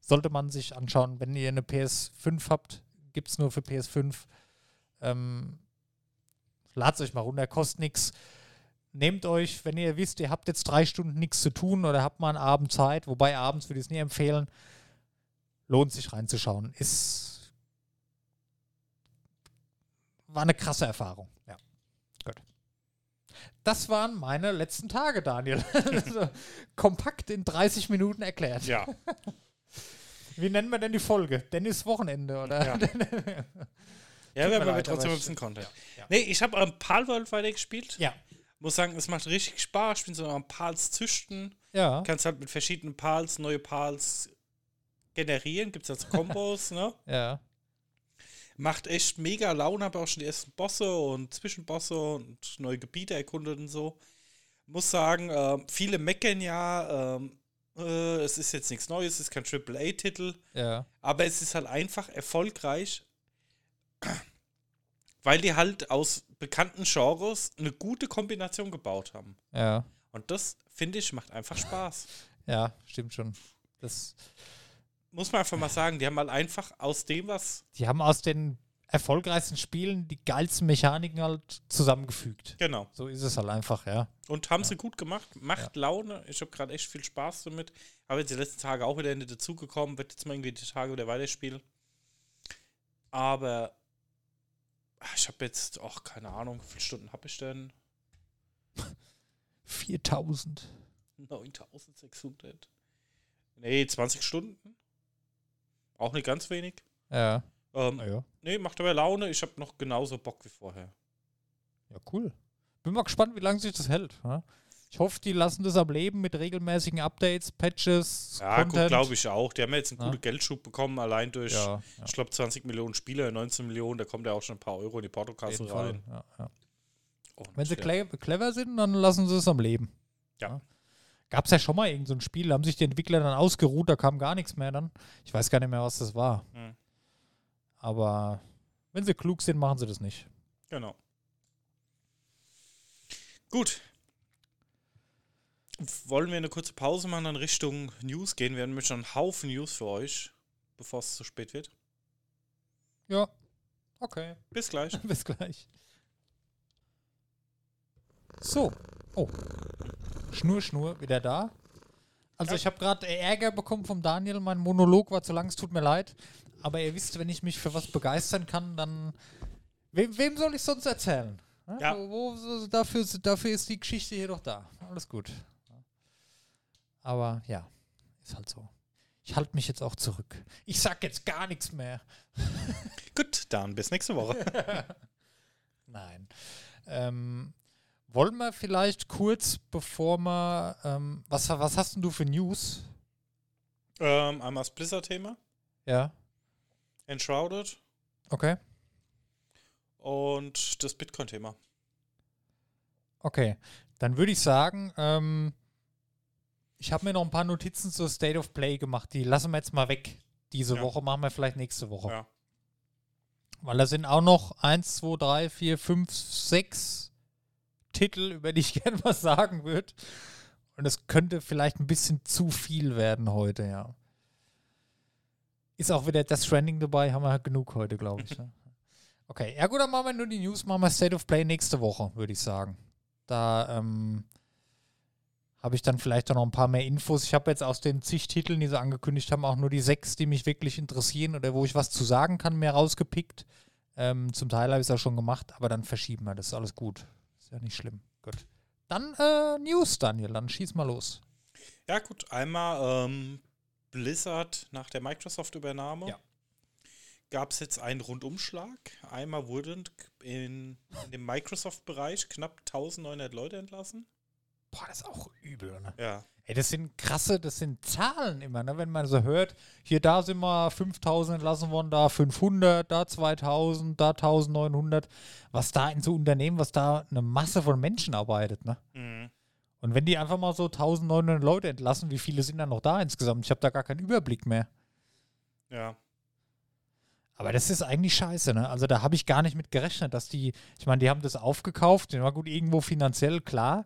Sollte man sich anschauen, wenn ihr eine PS5 habt, gibt es nur für PS5. Ähm, Ladet euch mal runter, kostet nichts. Nehmt euch, wenn ihr wisst, ihr habt jetzt drei Stunden nichts zu tun oder habt mal einen Abend Zeit, wobei abends würde ich es nie empfehlen, lohnt sich reinzuschauen. Ist war eine krasse Erfahrung. Ja, gut. Das waren meine letzten Tage, Daniel. also, kompakt in 30 Minuten erklärt. Ja. Wie nennen wir denn die Folge? Dennis Wochenende, oder? Ja. Ja, wir haben aber trotzdem ein bisschen Content. ja. Nee, ich habe am Palworld weitergespielt. ja. Muss sagen, es macht richtig Spaß. Ich bin so am Pals züchten. Ja. Kannst halt mit verschiedenen Pals neue Pals generieren. Gibt es jetzt Kombos, ne? Ja. Macht echt mega Laune. Habe auch schon die ersten Bosse und Zwischenbosse und neue Gebiete erkundet und so. Muss sagen, ähm, viele meckern ja, ähm, äh, es ist jetzt nichts Neues, es ist kein AAA-Titel. Ja. Aber es ist halt einfach erfolgreich, weil die halt aus bekannten Genres eine gute Kombination gebaut haben. Ja. Und das, finde ich, macht einfach Spaß. Ja, stimmt schon. Das, Muss man einfach mal sagen, die haben halt einfach aus dem, was. die haben aus den erfolgreichsten Spielen die geilsten Mechaniken halt zusammengefügt. Genau. So ist es halt einfach, ja. Und haben sie gut gemacht. Macht Laune. Ich habe gerade echt viel Spaß damit. Habe jetzt die letzten Tage auch wieder nicht dazugekommen. Wird jetzt mal irgendwie die Tage wieder weiterspielen. Aber ich habe jetzt, ach, keine Ahnung, wie viele Stunden habe ich denn? 4000. 9600. Nee, 20 Stunden. Auch nicht ganz wenig. Ja. Ähm, ja. Nee, macht aber Laune. Ich habe noch genauso Bock wie vorher. Ja, cool. Bin mal gespannt, wie lange sich das hält. Ja? Ich hoffe, die lassen das am Leben mit regelmäßigen Updates, Patches, Ja, glaube ich auch. Die haben jetzt einen Ja. guten Geldschub bekommen, allein durch, Ja, ja. ich glaube, 20 Millionen Spieler, 19 Millionen, da kommt ja auch schon ein paar Euro in die Portokasse rein. Wenn sie clever sind, dann lassen sie es am Leben. Ja. Gab es ja schon mal irgendein so ein Spiel, da haben sich die Entwickler dann ausgeruht, da kam gar nichts mehr dann. Ich weiß gar nicht mehr, was das war. Hm. Aber wenn sie klug sind, machen sie das nicht. Genau. Gut. Wollen wir eine kurze Pause machen, dann Richtung News gehen? Wir haben nämlich schon einen Haufen News für euch, bevor es zu spät wird. Ja. Okay. Bis gleich. Bis gleich. So. Oh. Schnur, Schnur, wieder da. Also Ja. ich habe gerade Ärger bekommen vom Daniel. Mein Monolog war zu lang, es tut mir leid. Aber ihr wisst, wenn ich mich für was begeistern kann, dann... Wem, wem soll ich sonst erzählen? Ja. Wo, wo, dafür, dafür ist die Geschichte hier doch da. Alles gut. Aber ja, ist halt so. Ich halte mich jetzt auch zurück. Ich sag jetzt gar nichts mehr. Gut, dann bis nächste Woche. Nein. Ähm, wollen wir vielleicht kurz, bevor wir, ähm, was, was hast denn du für News? ähm, einmal das Blizzard-Thema, Ja, Enshrouded okay, und das Bitcoin-Thema. okay. Dann würde ich sagen, ähm, ich habe mir noch ein paar Notizen zur State of Play gemacht. Die lassen wir jetzt mal weg. Diese Ja. Woche machen wir vielleicht nächste Woche. Ja. Weil da sind auch noch 1, 2, 3, 4, 5, 6 Titel, über die ich gerne was sagen würde. Und es könnte vielleicht ein bisschen zu viel werden heute, ja. Ist auch wieder das Stranding dabei, haben wir halt genug heute, glaube ich. ne? Okay, ja gut, dann machen wir nur die News, machen wir State of Play nächste Woche, würde ich sagen. Da ähm, habe ich dann vielleicht auch noch ein paar mehr Infos. Ich habe jetzt aus den zig Titeln, die sie angekündigt haben, auch nur die sechs, die mich wirklich interessieren oder wo ich was zu sagen kann, mehr rausgepickt. Ähm, zum Teil habe ich es auch schon gemacht, aber dann verschieben wir. Das ist alles gut. Ist ja nicht schlimm. Gut. Dann äh, News, Daniel. Dann schieß mal los. Ja, gut, einmal ähm, Blizzard nach der Microsoft-Übernahme. Ja. Gab es jetzt einen Rundumschlag. Einmal wurden in, in dem Microsoft-Bereich knapp 1900 Leute entlassen. Boah, das ist auch übel, ne? Ja. Ey, das sind krasse, das sind Zahlen immer, ne? Wenn man so hört, hier da sind wir 5000 entlassen worden, da 500, da 2000, da 1900. Was da in so Unternehmen, was da eine Masse von Menschen arbeitet, ne? Mhm. Und wenn die einfach mal so 1900 Leute entlassen, wie viele sind dann noch da insgesamt? Ich habe da gar keinen Überblick mehr. Ja. Aber das ist eigentlich scheiße, ne? Also da habe ich gar nicht mit gerechnet, dass die, ich meine, die haben das aufgekauft, war gut irgendwo finanziell klar,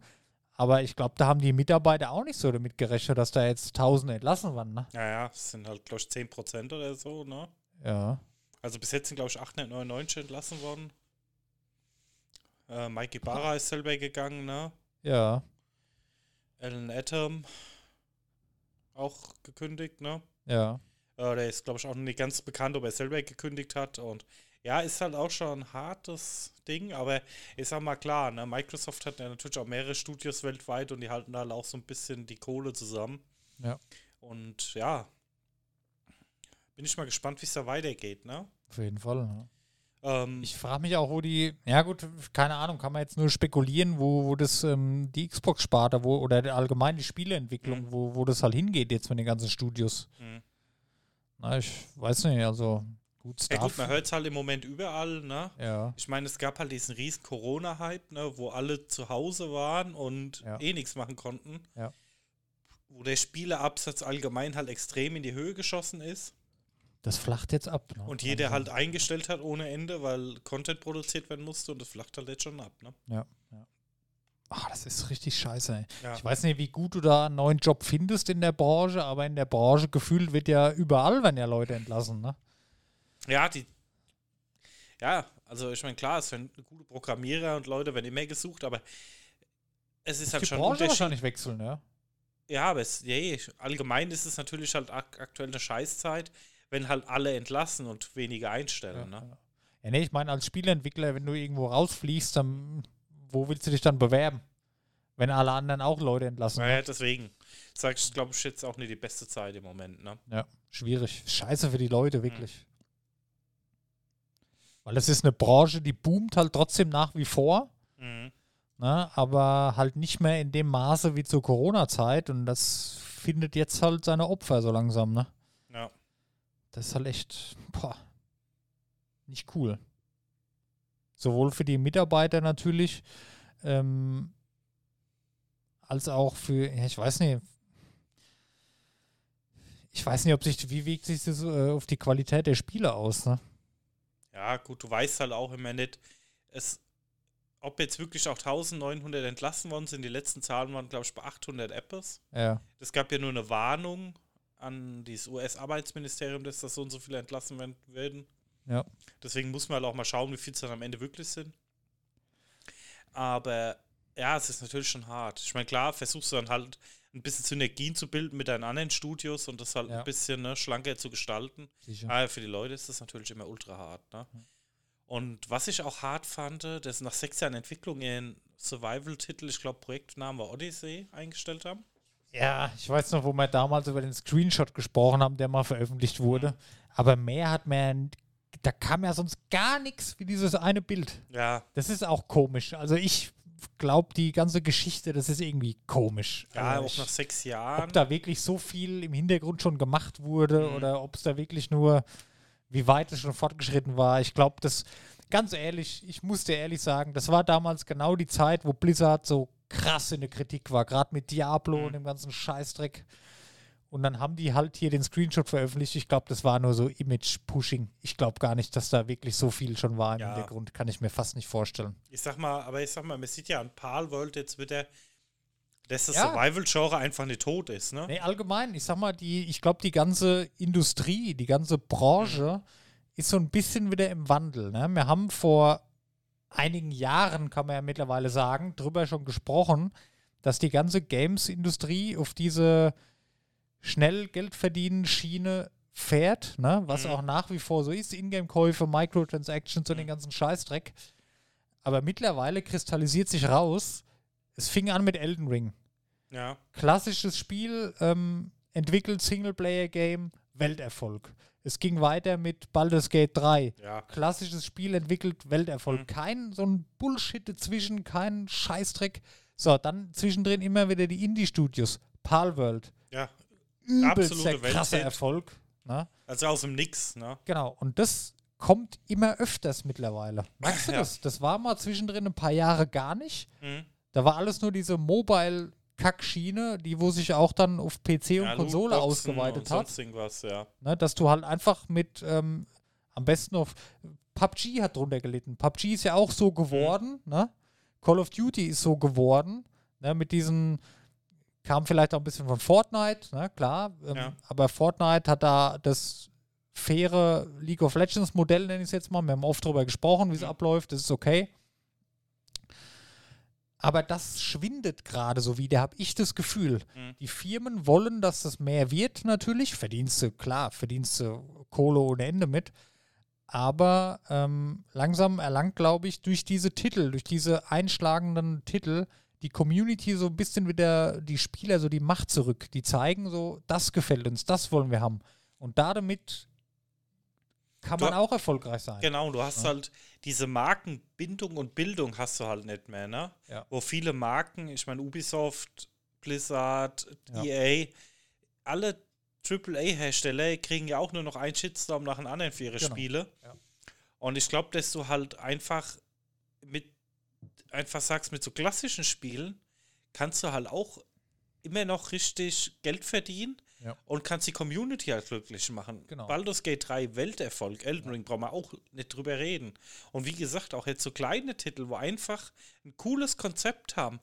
aber ich glaube, da haben die Mitarbeiter auch nicht so damit gerechnet, dass da jetzt Tausende entlassen waren, ne? Ja, ja, es sind halt, glaube ich, 10% oder so, ne? Ja. Also bis jetzt sind, glaube ich, 899 entlassen worden. Äh, Mike Ibarra ist selber gegangen, ne? Ja, Alan Atom auch gekündigt, ne? ja. Äh, der ist, glaube ich, auch noch nicht ganz bekannt, ob er selber gekündigt hat. Und ja, ist halt auch schon ein hartes Ding, aber ich sag mal klar, ne, Microsoft hat ja natürlich auch mehrere Studios weltweit und die halten da halt auch so ein bisschen die Kohle zusammen. Ja. Und ja, bin ich mal gespannt, wie es da weitergeht, ne? Auf jeden Fall. Ne? Ähm, Ich frage mich auch, wo die, ja gut, keine Ahnung, kann man jetzt nur spekulieren, wo, wo das, ähm, die Xbox-Sparte, wo, oder allgemein die Spieleentwicklung, Mhm. wo, wo das halt hingeht jetzt mit den ganzen Studios. Mhm. Na, ich weiß nicht, also gut, ja gut, man hört es halt im Moment überall, ne? Ja, Ich meine, es gab halt diesen riesen Corona-Hype, ne, wo alle zu Hause waren und Ja. eh nichts machen konnten. Ja. Wo der Spieleabsatz allgemein halt extrem in die Höhe geschossen ist das flacht jetzt ab. Ne? und jeder Langsam. halt eingestellt hat ohne Ende, weil Content produziert werden musste und das flacht halt jetzt schon ab, ne? Ja, ja. Ah, das ist richtig scheiße. Ey. Ja. Ich weiß nicht, wie gut du da einen neuen Job findest in der Branche, aber in der Branche gefühlt wird ja überall, wenn ja Leute entlassen, ne? Ja, die. Ja, also ich meine, klar, es werden gute Programmierer und Leute werden immer gesucht, aber es ist halt die schon Branche wahrscheinlich wechseln, ja. Ja, aber es, ja, allgemein ist es natürlich halt ak aktuell eine Scheißzeit, wenn halt alle entlassen und weniger einstellen. Ja, ne? ja. nee, ich meine, als Spieleentwickler, wenn du irgendwo rausfliegst, dann wo willst du dich dann bewerben? Wenn alle anderen auch Leute entlassen. Naja, deswegen. Sag ich, glaube ich, jetzt auch nicht die beste Zeit im Moment, ne? Ja, schwierig. Scheiße für die Leute, wirklich. Weil es ist eine Branche, die boomt halt trotzdem nach wie vor, Mhm. ne? aber halt nicht mehr in dem Maße wie zur Corona-Zeit und das findet jetzt halt seine Opfer so langsam, ne? Ja. Das ist halt echt, boah, nicht cool. Sowohl für die Mitarbeiter natürlich, ähm, als auch für, ja, ich weiß nicht, ich weiß nicht, ob sich, wie wirkt sich das äh, auf die Qualität der Spiele aus, ne? Ja, gut, du weißt halt auch immer nicht, es, ob jetzt wirklich auch 1900 entlassen worden sind. Die letzten Zahlen waren, glaube ich, bei 800 Apples. Ja, Es gab ja nur eine Warnung an dieses US-Arbeitsministerium, dass das so und so viele entlassen werden- werden. ja. Deswegen muss man halt auch mal schauen, wie viel es dann am Ende wirklich sind. Aber ja, es ist natürlich schon hart. Ich meine, klar, versuchst du dann halt ein bisschen Synergien zu bilden mit deinen anderen Studios und das halt Ja. ein bisschen ne, schlanker zu gestalten. Sicher. Aber für die Leute ist das natürlich immer ultra hart. Ne? Und was ich auch hart fand, dass nach sechs Jahren Entwicklung ihren Survival-Titel, ich glaube, Projektnamen war Odyssey, eingestellt haben. Ja, ich weiß noch, wo wir damals über den Screenshot gesprochen haben, der mal veröffentlicht wurde. Aber mehr hat man, da kam ja sonst gar nichts wie dieses eine Bild. Ja, Das ist auch komisch. Also ich glaube, die ganze Geschichte, das ist irgendwie komisch. ja also auch ich, nach sechs Jahren. ob da wirklich so viel im Hintergrund schon gemacht wurde Mhm. oder ob es da wirklich nur, wie weit es schon fortgeschritten war. Ich glaube, das, ganz ehrlich, ich muss dir ehrlich sagen, das war damals genau die Zeit, wo Blizzard so krass in der Kritik war, gerade mit Diablo Mhm. und dem ganzen Scheißdreck. Und dann haben die halt hier den Screenshot veröffentlicht. Ich glaube, das war nur so Image-Pushing. Ich glaube gar nicht, dass da wirklich so viel schon war im Ja. Hintergrund. Kann ich mir fast nicht vorstellen. Ich sag mal, aber ich sag mal, man sieht ja an Palworld jetzt wieder, dass das Ja. Survival-Genre einfach nicht tot ist, ne? Nee, allgemein, ich sag mal, die, ich glaube, die ganze Industrie, die ganze Branche ist so ein bisschen wieder im Wandel. Ne? Wir haben vor einigen Jahren, kann man ja mittlerweile sagen, drüber schon gesprochen, dass die ganze Games-Industrie auf diese schnell Geld verdienen Schiene fährt, ne? was Mhm. auch nach wie vor so ist, Ingame-Käufe, Microtransactions und den Mhm. ganzen Scheißdreck. Aber mittlerweile kristallisiert sich raus, es fing an mit Elden Ring Ja. klassisches Spiel, ähm, entwickelt Singleplayer-Game, Welterfolg. Es ging weiter mit Baldur's Gate 3. Ja. Klassisches Spiel entwickelt, Welterfolg. Mhm. Kein so ein Bullshit dazwischen, kein Scheißdreck. So, dann zwischendrin immer wieder die Indie-Studios. Palworld. Ja. Übelster Absolute krasser Welthit. Erfolg. Ne? Also aus dem Nix, ne? Genau. Und das kommt immer öfters mittlerweile. Merkst du Ja. das? Das war mal zwischendrin ein paar Jahre gar nicht. Mhm. Da war alles nur diese Mobile-Kackschiene, die wo sich auch dann auf PC und Ja, Konsole Lootboxen ausgeweitet und hat. irgendwas, ja. Ne, dass du halt einfach mit, ähm, am besten auf PUBG hat drunter gelitten. PUBG ist ja auch so geworden, Mhm. ne? Call of Duty ist so geworden, ne? Mit diesen, kam vielleicht auch ein bisschen von Fortnite, ne? Klar. Ähm, Ja. Aber Fortnite hat da das faire League of Legends Modell, nenne ich es jetzt mal. Wir haben oft darüber gesprochen, wie es Mhm. abläuft. Das ist okay. Aber das schwindet gerade so wieder, habe ich das Gefühl. Mhm. Die Firmen wollen, dass das mehr wird, natürlich. Verdienst du, klar, verdienst du Kohle ohne Ende mit. Aber ähm, langsam erlangt, glaube ich, durch diese Titel, durch diese einschlagenden Titel, die Community so ein bisschen wieder, die Spieler so die Macht zurück. Die zeigen so, das gefällt uns, das wollen wir haben. Und damit kann Du- man auch erfolgreich sein. Genau, du hast Ja. halt diese Markenbindung und Bildung hast du halt nicht mehr, ne? Ja. Wo viele Marken, ich meine Ubisoft, Blizzard, Ja. EA, alle AAA-Hersteller kriegen ja auch nur noch einen Shitstorm nach dem anderen für ihre Genau. Spiele. Und ich glaube, dass du halt einfach mit einfach sagst, mit so klassischen Spielen kannst du halt auch immer noch richtig Geld verdienen Ja. und kannst die Community halt glücklich machen. Genau. Baldur's Gate 3 Welterfolg, Elden Ring brauchen wir auch nicht drüber reden. Und wie gesagt, auch jetzt so kleine Titel, wo einfach ein cooles Konzept haben,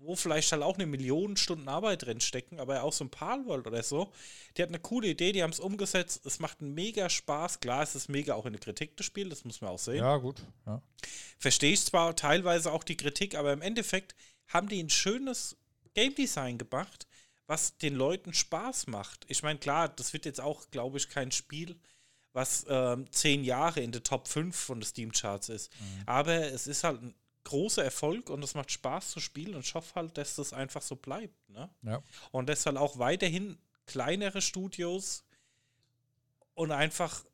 wo vielleicht halt auch eine Million Stunden Arbeit drin stecken, aber auch so ein Palworld oder so, die hat eine coole Idee, die haben es umgesetzt, es macht einen mega Spaß. Klar, es ist mega auch in der Kritik das Spiel, das muss man auch sehen Ja, gut. Ja. verstehe ich zwar teilweise auch die Kritik, aber im Endeffekt haben die ein schönes Game Design gemacht, was den Leuten Spaß macht. Ich meine, klar, das wird jetzt auch, glaube ich, kein Spiel, was ähm, zehn Jahre in der Top 5 von den Steam Charts ist. Aber es ist halt ein großer Erfolg und es macht Spaß zu spielen und ich hoffe halt, dass das einfach so bleibt. Ne? Ja. Und dass halt auch weiterhin kleinere Studios und einfach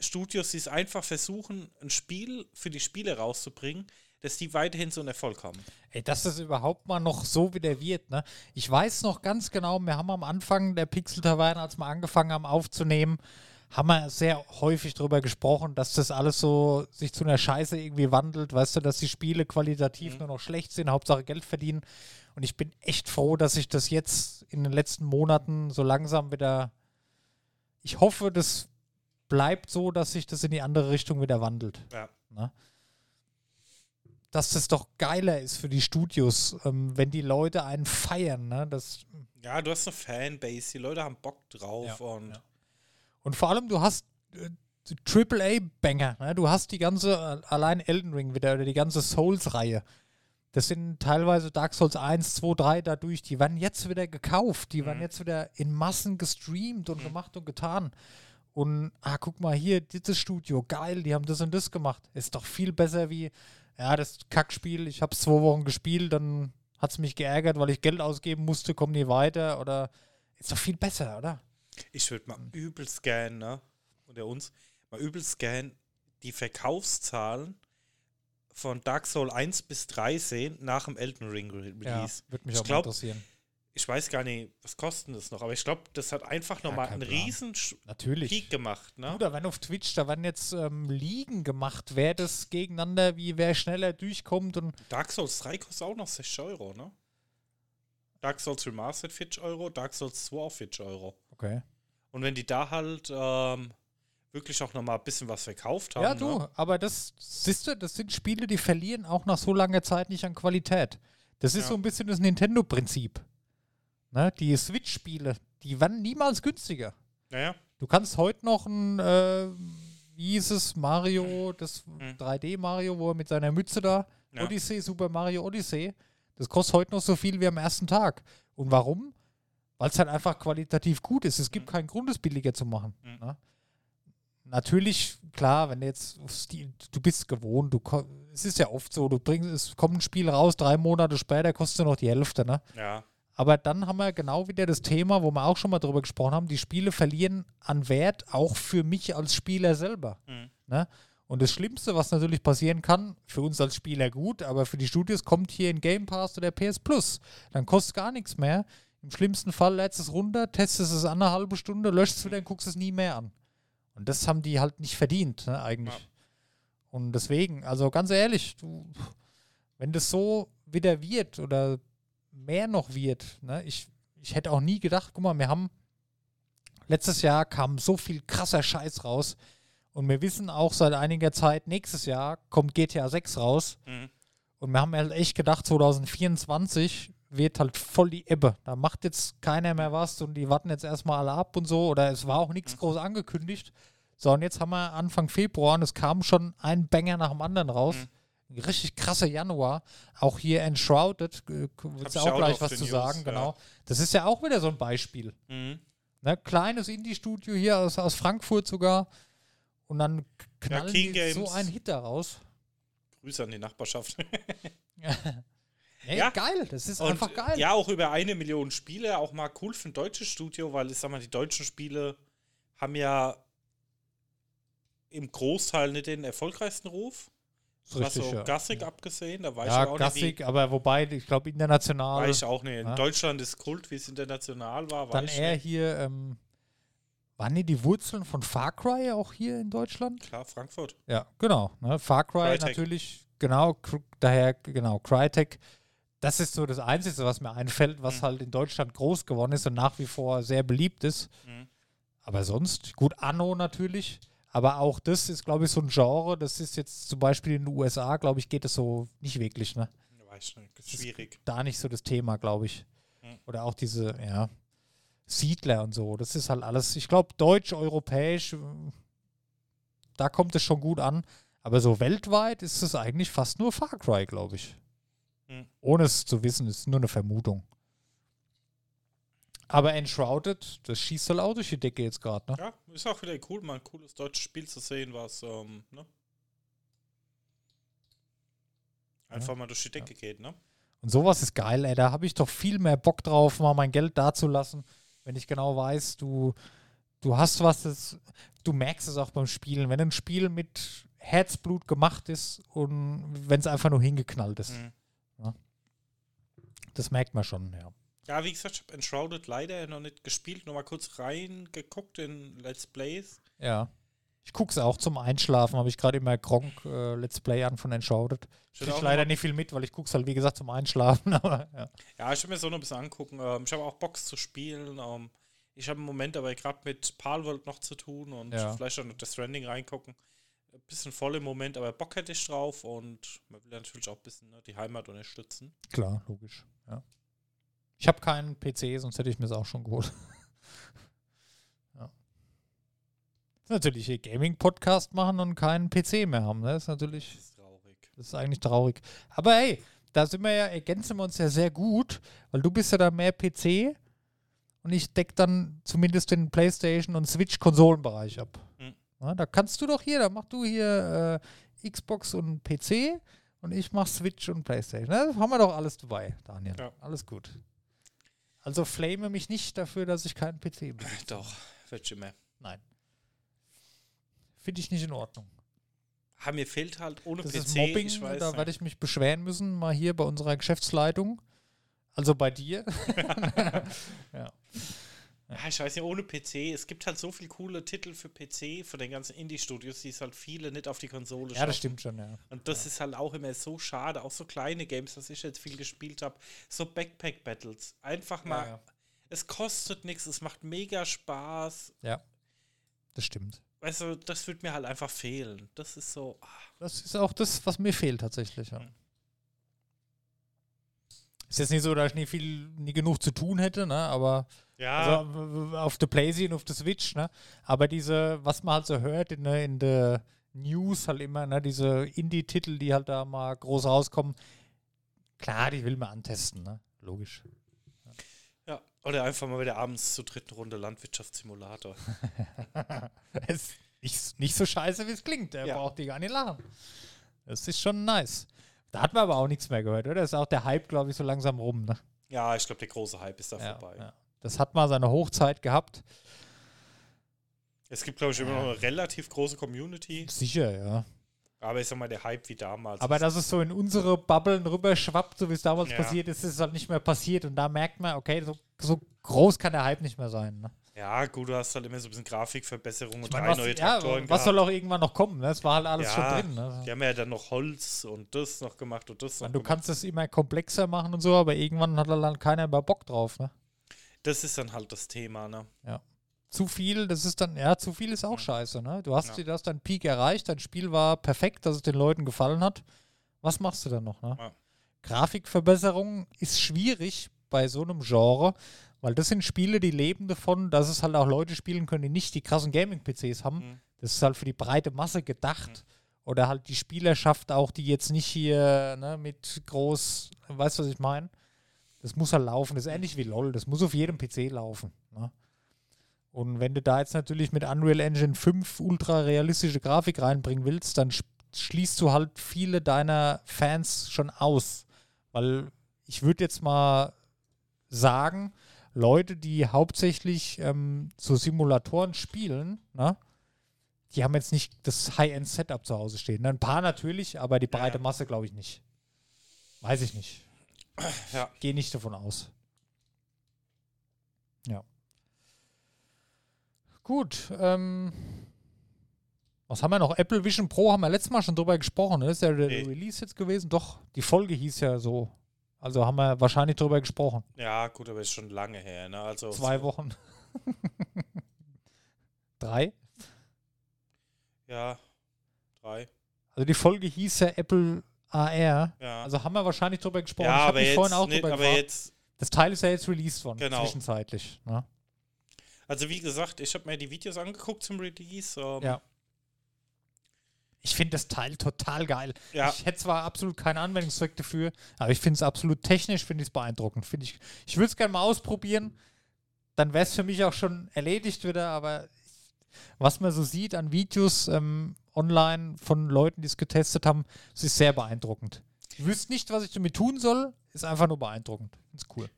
Studios, die es einfach versuchen, ein Spiel für die Spiele rauszubringen, dass die weiterhin so einen Erfolg haben. Ey, dass das überhaupt mal noch so wieder wird, ne? Ich weiß noch ganz genau, wir haben am Anfang der Pixel-Taverne, als wir angefangen haben aufzunehmen, haben wir sehr häufig darüber gesprochen, dass das alles so sich zu einer Scheiße irgendwie wandelt, weißt du, dass die Spiele qualitativ Mhm. nur noch schlecht sind, Hauptsache Geld verdienen. Und ich bin echt froh, dass sich das jetzt in den letzten Monaten so langsam wieder. Ich hoffe, das bleibt so, dass sich das in die andere Richtung wieder wandelt Ja. dass das doch geiler ist für die Studios, ähm, wenn die Leute einen feiern. Ne? Das, Ja, du hast eine Fanbase, die Leute haben Bock drauf Ja, und ja. Und vor allem, du hast äh, AAA-Banger. Ne? Du hast die ganze, äh, allein Elden Ring wieder, oder die ganze Souls-Reihe. Das sind teilweise Dark Souls 1, 2, 3 dadurch. Die werden jetzt wieder gekauft. Die werden Mhm. jetzt wieder in Massen gestreamt und gemacht und getan. Und, ah, guck mal hier, dieses Studio, geil, die haben das und das gemacht. Ist doch viel besser wie, ja, das Kackspiel, ich habe es zwei Wochen gespielt, dann hat es mich geärgert, weil ich Geld ausgeben musste, komm nie weiter. Oder ist doch viel besser, oder? Ich würde mal übel scannen, ne? Unter uns, mal übel scannen, die Verkaufszahlen von Dark Souls 1 bis 3 sehen nach dem Elden Ring Re Release. würde mich Ich auch glaub, interessieren. Ich weiß gar nicht, was kostet das noch, aber ich glaube, das hat einfach nochmal kein einen Plan. riesen Natürlich. Peak gemacht, ne? Da werden auf Twitch, da werden jetzt ähm, Ligen gemacht, wer das gegeneinander, wie wer schneller durchkommt und Dark Souls 3 kostet auch noch 60 Euro, ne? Dark Souls Remastered 40 Euro, Dark Souls 2 auch 40 Euro. okay. Und wenn die da halt ähm, wirklich auch nochmal ein bisschen was verkauft haben. Ja, du, Ne? aber das, siehst du, das sind Spiele, die verlieren auch nach so langer Zeit nicht an Qualität. Das ist Ja. so ein bisschen das Nintendo-Prinzip. Ne? Die Switch-Spiele, die werden niemals günstiger. Naja, Du kannst heute noch ein, äh, wie hieß es, Mario, das Mhm. 3D-Mario, wo er mit seiner Mütze da, Ja. Odyssey, Super Mario Odyssey, das kostet heute noch so viel wie am ersten Tag. Und warum? Weil es halt einfach qualitativ gut ist. Es gibt keinen Grund, es billiger zu machen. Mhm. Ne? Natürlich, klar, wenn du jetzt, Steam- du bist gewohnt, du, es ist ja oft so, du bringst, es kommt ein Spiel raus, drei Monate später kostet noch die Hälfte, ne? ja. Aber dann haben wir genau wieder das Thema, wo wir auch schon mal drüber gesprochen haben, die Spiele verlieren an Wert, auch für mich als Spieler selber. Mhm. Ne? Und das Schlimmste, was natürlich passieren kann, für uns als Spieler gut, aber für die Studios kommt hier ein Game Pass oder PS Plus. Dann kostet gar nichts mehr. Im schlimmsten Fall lädst es runter, testest es eine halbe Stunde, löscht es wieder und guckst es nie mehr an. Und das haben die halt nicht verdient, ne, eigentlich. Ja. Und deswegen, also ganz ehrlich, du, wenn das so wieder wird oder mehr noch wird, ne, ich, ich hätte auch nie gedacht, guck mal, wir haben letztes Jahr kam so viel krasser Scheiß raus und wir wissen auch seit einiger Zeit, nächstes Jahr kommt GTA 6 raus Mhm. und wir haben halt echt gedacht, 2024 wird halt voll die Ebbe. Da macht jetzt keiner mehr was und die warten jetzt erstmal alle ab und so. Oder es war auch nichts groß angekündigt. So, und jetzt haben wir Anfang Februar und es kam schon ein Banger nach dem anderen raus. Ein richtig krasser Januar. Auch hier Enshrouded, äh, willst du auch gleich was zu News, sagen, ja. genau. Das ist ja auch wieder so ein Beispiel. Mhm. Ne? Kleines Indie-Studio hier aus, aus Frankfurt sogar. Und dann knallen King die so Games. einen Hit daraus. Grüße an die Nachbarschaft. Ey, Ja. geil, das ist Und, einfach geil. Ja, auch über eine Million Spiele, auch mal cool für ein deutsches Studio, weil ich sag mal, die deutschen Spiele haben ja im Großteil nicht den erfolgreichsten Ruf. Richtig, so ja. Gassig abgesehen, da weiß Ja, ich auch Gassig, nicht, aber wobei, ich glaube, international. weiß ich auch nicht. In Ja. Deutschland ist Kult, wie es international war, dann weiß ich eher nicht. hier, ähm, waren die die Wurzeln von Far Cry auch hier in Deutschland? Klar, Frankfurt. Ja, genau. Ne? Far Cry Crytek. natürlich, genau, daher, genau, Crytek. Das ist so das Einzige, was mir einfällt, was Mhm. halt in Deutschland groß geworden ist und nach wie vor sehr beliebt ist. Mhm. Aber sonst, gut, Anno natürlich. Aber auch das ist, glaube ich, so ein Genre. Das ist jetzt zum Beispiel in den USA, glaube ich, geht es so nicht wirklich, ne? Weiß ich nicht. Schwierig. Da nicht so das Thema, glaube ich. Mhm. Oder auch diese, ja, Siedler und so. Das ist halt alles, ich glaube, deutsch, europäisch, da kommt es schon gut an. Aber so weltweit ist es eigentlich fast nur Far Cry, glaube ich. Mhm. Ohne es zu wissen, ist nur eine Vermutung. Aber Enshrouded, das schießt halt auch durch die Decke jetzt gerade, ne? Ja, ist auch wieder cool, mal ein cooles deutsches Spiel zu sehen, was, ähm, ne? Einfach mal durch die Decke geht, ne? Und sowas ist geil, ey. Da habe ich doch viel mehr Bock drauf, mal mein Geld dazulassen, wenn ich genau weiß, du, du hast was, das, du merkst es auch beim Spielen. Wenn ein Spiel mit Herzblut gemacht ist und wenn es einfach nur hingeknallt ist. Mhm. Das merkt man schon, ja. Ja, wie gesagt, ich habe Enshrouded leider noch nicht gespielt, nur mal kurz reingeguckt in Let's Plays. Ja. Ich gucke es auch zum Einschlafen, habe ich gerade immer Gronk äh, Let's Play an von Enshrouded. Ich will Krieg auch leider nicht viel mit, weil ich gucke es halt, wie gesagt, zum Einschlafen. Aber ja. Ja, ich will mir so noch ein bisschen angucken. Ähm, ich habe auch Box zu spielen. Ähm, ich habe im Moment aber gerade mit Palworld noch zu tun und Ja. vielleicht auch noch das Stranding reingucken. Ein bisschen voll im Moment, aber Bock hätte ich drauf und man will natürlich auch ein bisschen ne, die Heimat unterstützen. Klar, logisch. Ja. Ich habe keinen PC, sonst hätte ich mir es auch schon geholt. ja. Ist natürlich hier Gaming-Podcast machen und keinen PC mehr haben. Ne? Das ist natürlich, Das ist traurig. das ist eigentlich traurig. Aber hey, da sind wir ja, ergänzen wir uns ja sehr gut, weil du bist ja da mehr PC und ich deck dann zumindest den PlayStation und Switch-Konsolenbereich ab. Ja, da kannst du doch hier, da mach du hier äh, Xbox und PC und ich mach Switch und PlayStation. Da haben wir doch alles dabei, Daniel. Ja. Alles gut. Also flame mich nicht dafür, dass ich keinen PC bin. Doch, wird immer. Nein. Finde ich nicht in Ordnung. Ha, mir fehlt halt ohne Das PC, ist Mobbing, ich weiß da werde ich mich beschweren müssen, mal hier bei unserer Geschäftsleitung. Also bei dir. ja. Ja, ich weiß nicht, ohne PC. Es gibt halt so viele coole Titel für PC von den ganzen Indie-Studios, die es halt viele nicht auf die Konsole ja, das stimmt schon, ja. Und das ist halt auch immer so schade. Auch so kleine Games, was ich jetzt viel gespielt habe. So Backpack-Battles. Einfach mal. ja. Es kostet nichts, es macht mega Spaß. Ja, das stimmt. Weißt du, das wird mir halt einfach fehlen. Das ist so. ah, Das ist auch das, was mir fehlt tatsächlich. Ja. Mhm. Ist jetzt nicht so, dass ich nie viel, nie genug zu tun hätte, ne? Aber Ja, also auf der PlayStation, auf der Switch, ne? Aber diese, was man halt so hört in, der- in der News halt immer, ne? Diese Indie-Titel, die halt da mal groß rauskommen, klar, die will man antesten, ne? Logisch. ja. Oder einfach mal wieder abends zur dritten Runde Landwirtschaftssimulator. ist nicht, nicht so scheiße, wie es klingt. Der Ja. braucht die gar nicht lachen. Das ist schon nice. Da hat man aber auch nichts mehr gehört, oder? Ist auch der Hype, glaube ich, so langsam rum, ne? Ja, ich glaube, der große Hype ist da Ja, vorbei. ja. Das hat mal seine Hochzeit gehabt. Es gibt, glaube ich, immer noch eine relativ große Community. Sicher, ja. Aber ich sag mal, der Hype wie damals. Aber ist- dass es so in unsere Bubblen rüberschwappt, so wie es damals Ja. passiert ist, ist es halt nicht mehr passiert. Und da merkt man, okay, so, so groß kann der Hype nicht mehr sein. Ne? Ja, gut, du hast halt immer so ein bisschen Grafikverbesserung und drei was, neue ja, Traktoren was gehabt. soll auch irgendwann noch kommen? Ne? Es war halt alles Ja, schon drin. Ne? Die haben ja dann noch Holz und das noch gemacht und das Ich noch meine, du gemacht. kannst es immer komplexer machen und so, aber irgendwann hat dann keiner mehr Bock drauf. Ne? Das ist dann halt das Thema, ne? zu viel, das ist dann, ja, zu viel ist auch Ja. scheiße, ne? Du hast Ja. dir das dein Peak erreicht, dein Spiel war perfekt, dass es den Leuten gefallen hat. Was machst du dann noch, ne? Ja. Grafikverbesserung ist schwierig bei so einem Genre, weil das sind Spiele, die leben davon, dass es halt auch Leute spielen können, die nicht die krassen Gaming-PCs haben. Mhm. Das ist halt für die breite Masse gedacht. Oder halt die Spielerschaft auch, die jetzt nicht hier ne, mit groß, weißt du, was ich meine? Das muss halt laufen. Das ist ähnlich wie LOL. Das muss auf jedem PC laufen. Ne? Und wenn du da jetzt natürlich mit Unreal Engine 5 ultra realistische Grafik reinbringen willst, dann sch- schließt du halt viele deiner Fans schon aus. Weil ich würde jetzt mal sagen, Leute, die hauptsächlich ähm, so Simulatoren spielen, ne, die haben jetzt nicht das High-End-Setup zu Hause stehen. Ein paar natürlich, aber die breite. Masse glaube ich nicht. Weiß ich nicht. Ja. Gehe nicht davon aus. Ja. Gut. Ähm, was haben wir noch? Apple Vision Pro haben wir letztes Mal schon drüber gesprochen. Ne? Ist ja der Nee. Release jetzt gewesen? Doch, die Folge hieß ja so. Also haben wir wahrscheinlich drüber gesprochen. Ja, gut, aber ist schon lange her, ne? Also Zwei Wochen. Drei? Ja, drei. Also die Folge hieß ja Apple AR. Ja, Also haben wir wahrscheinlich drüber gesprochen. ja ich habe mich vorhin auch nicht, drüber aber gefragt. jetzt, Das Teil ist ja jetzt released worden, Genau. zwischenzeitlich. Ne? also wie gesagt, ich habe mir die Videos angeguckt zum Release. Ähm, Ja. Ich finde das Teil total geil. Ja. Ich hätte zwar absolut keinen Anwendungszweck dafür, aber ich finde es absolut technisch, finde ich es beeindruckend. Find ich ich würde es gerne mal ausprobieren. Dann wäre es für mich auch schon erledigt wieder, aber was man so sieht an Videos ähm, online von Leuten, die es getestet haben, es ist sehr beeindruckend. Ich wüsste nicht, was ich damit tun soll. Ist einfach nur beeindruckend. Ist cool.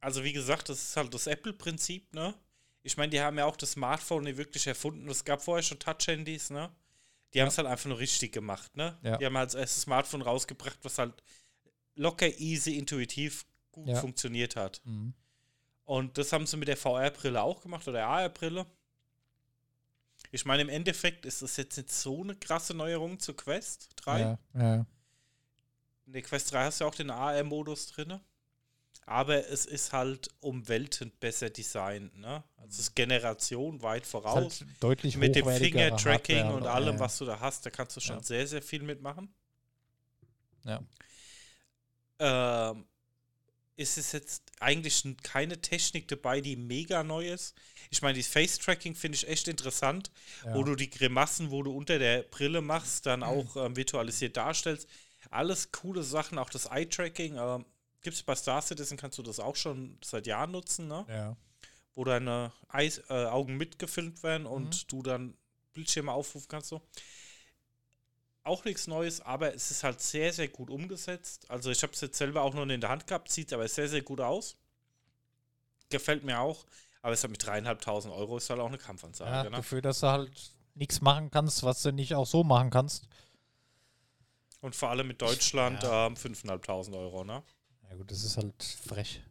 Also wie gesagt, das ist halt das Apple-Prinzip, ne? Ich meine, die haben ja auch das Smartphone nicht wirklich erfunden. Es gab vorher schon Touch-Handys, ne? Die haben es halt einfach nur richtig gemacht, ne? Ja. Die haben halt als erstes Smartphone rausgebracht, was halt locker, easy, intuitiv gut Ja. funktioniert hat. Mhm. Und das haben sie mit der VR-Brille auch gemacht oder AR-Brille. Ich meine, im Endeffekt ist das jetzt nicht so eine krasse Neuerung zur Quest 3. Ja, ja. In der Quest 3 hast du ja auch den AR-Modus drin. Aber es ist halt um Welten besser designt, ne? Also es ist Generation weit Ist voraus. halt deutlich mit dem Finger-Tracking und allem, ja, was du da hast, da kannst du schon Ja. sehr, sehr viel mitmachen. Ja. Ähm, ist es jetzt eigentlich keine Technik dabei, die mega neu ist? Ich meine, das Face-Tracking finde ich echt interessant, Ja. wo du die Grimassen, wo du unter der Brille machst, dann auch ähm, virtualisiert darstellst. Alles coole Sachen, auch das Eye-Tracking. Ähm, Gibt es bei Star Citizen, kannst du das auch schon seit Jahren nutzen, ne? Ja. wo deine Eis, äh, Augen mitgefilmt werden und Mhm. du dann Bildschirme aufrufen kannst. So. Auch nichts Neues, aber es ist halt sehr, sehr gut umgesetzt. Also ich habe es jetzt selber auch noch in der Hand gehabt, sieht aber sehr, sehr gut aus. Gefällt mir auch. Aber es hat mit dreieinhalbtausend Euro ist halt auch eine Kampfansage. ja, ne? dafür, dass du halt nichts machen kannst, was du nicht auch so machen kannst. Und vor allem mit Deutschland Ja. ähm, 5.500 Euro, ne? Ja gut, das ist halt frech.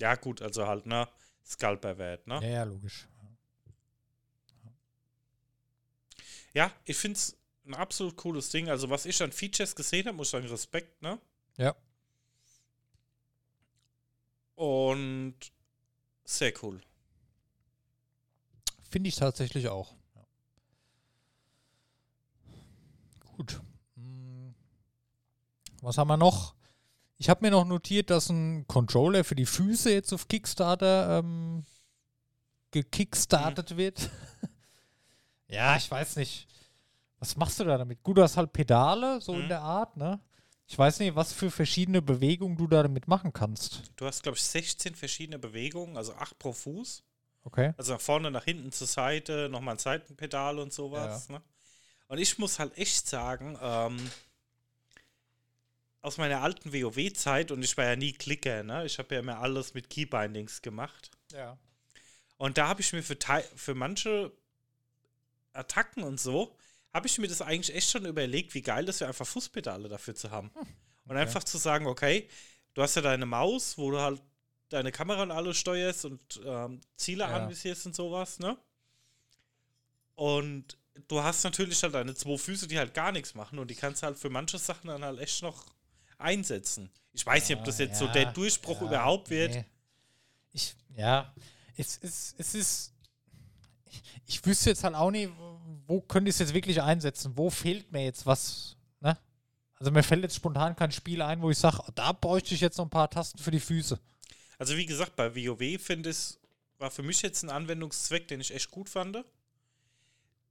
Ja, gut, also halt, ne? Scalper-Wert, ne? Ja, ja, logisch. Ja, ich finde es ein absolut cooles Ding. Also, was ich an Features gesehen habe, muss ich sagen, Respekt, ne? Ja. Und sehr cool. Finde ich tatsächlich auch. Ja. Gut. Hm. Was haben wir noch? Ich habe mir noch notiert, dass ein Controller für die Füße jetzt auf Kickstarter ähm, gekickstartet wird. ja, ich weiß nicht. Was machst du da damit? Gut, du hast halt Pedale, so in Mhm. der Art, ne? Ich weiß nicht, was für verschiedene Bewegungen du da damit machen kannst. Du hast, glaube ich, 16 verschiedene Bewegungen, also 8 pro Fuß. Okay. Also nach vorne, nach hinten, zur Seite, nochmal ein Seitenpedal und sowas. Ne? Und ich muss halt echt sagen, ähm, aus meiner alten WoW-Zeit, und ich war ja nie Klicker, ne? ich habe ja immer alles mit Keybindings gemacht. Ja. Und da habe ich mir für, für manche Attacken und so, habe ich mir das eigentlich echt schon überlegt, wie geil das wäre, einfach Fußpedale dafür zu haben. Und einfach zu sagen, okay, du hast ja deine Maus, wo du halt deine Kamera und alles steuerst und ähm, Ziele Ja. anvisierst und sowas, ne? Und du hast natürlich halt deine zwei Füße, die halt gar nichts machen und die kannst du halt für manche Sachen dann halt echt noch einsetzen. Ich weiß nicht, ob das jetzt so der Durchbruch ja, überhaupt wird. nee. Ich, ja, es ist, es ist, ich, ich wüsste jetzt halt auch nicht, wo könnte ich es jetzt wirklich einsetzen? Wo fehlt mir jetzt was? Ne? Also mir fällt jetzt spontan kein Spiel ein, wo ich sage, oh, da bräuchte ich jetzt noch ein paar Tasten für die Füße. Also wie gesagt, bei WoW finde ich, war für mich jetzt ein Anwendungszweck, den ich echt gut fand.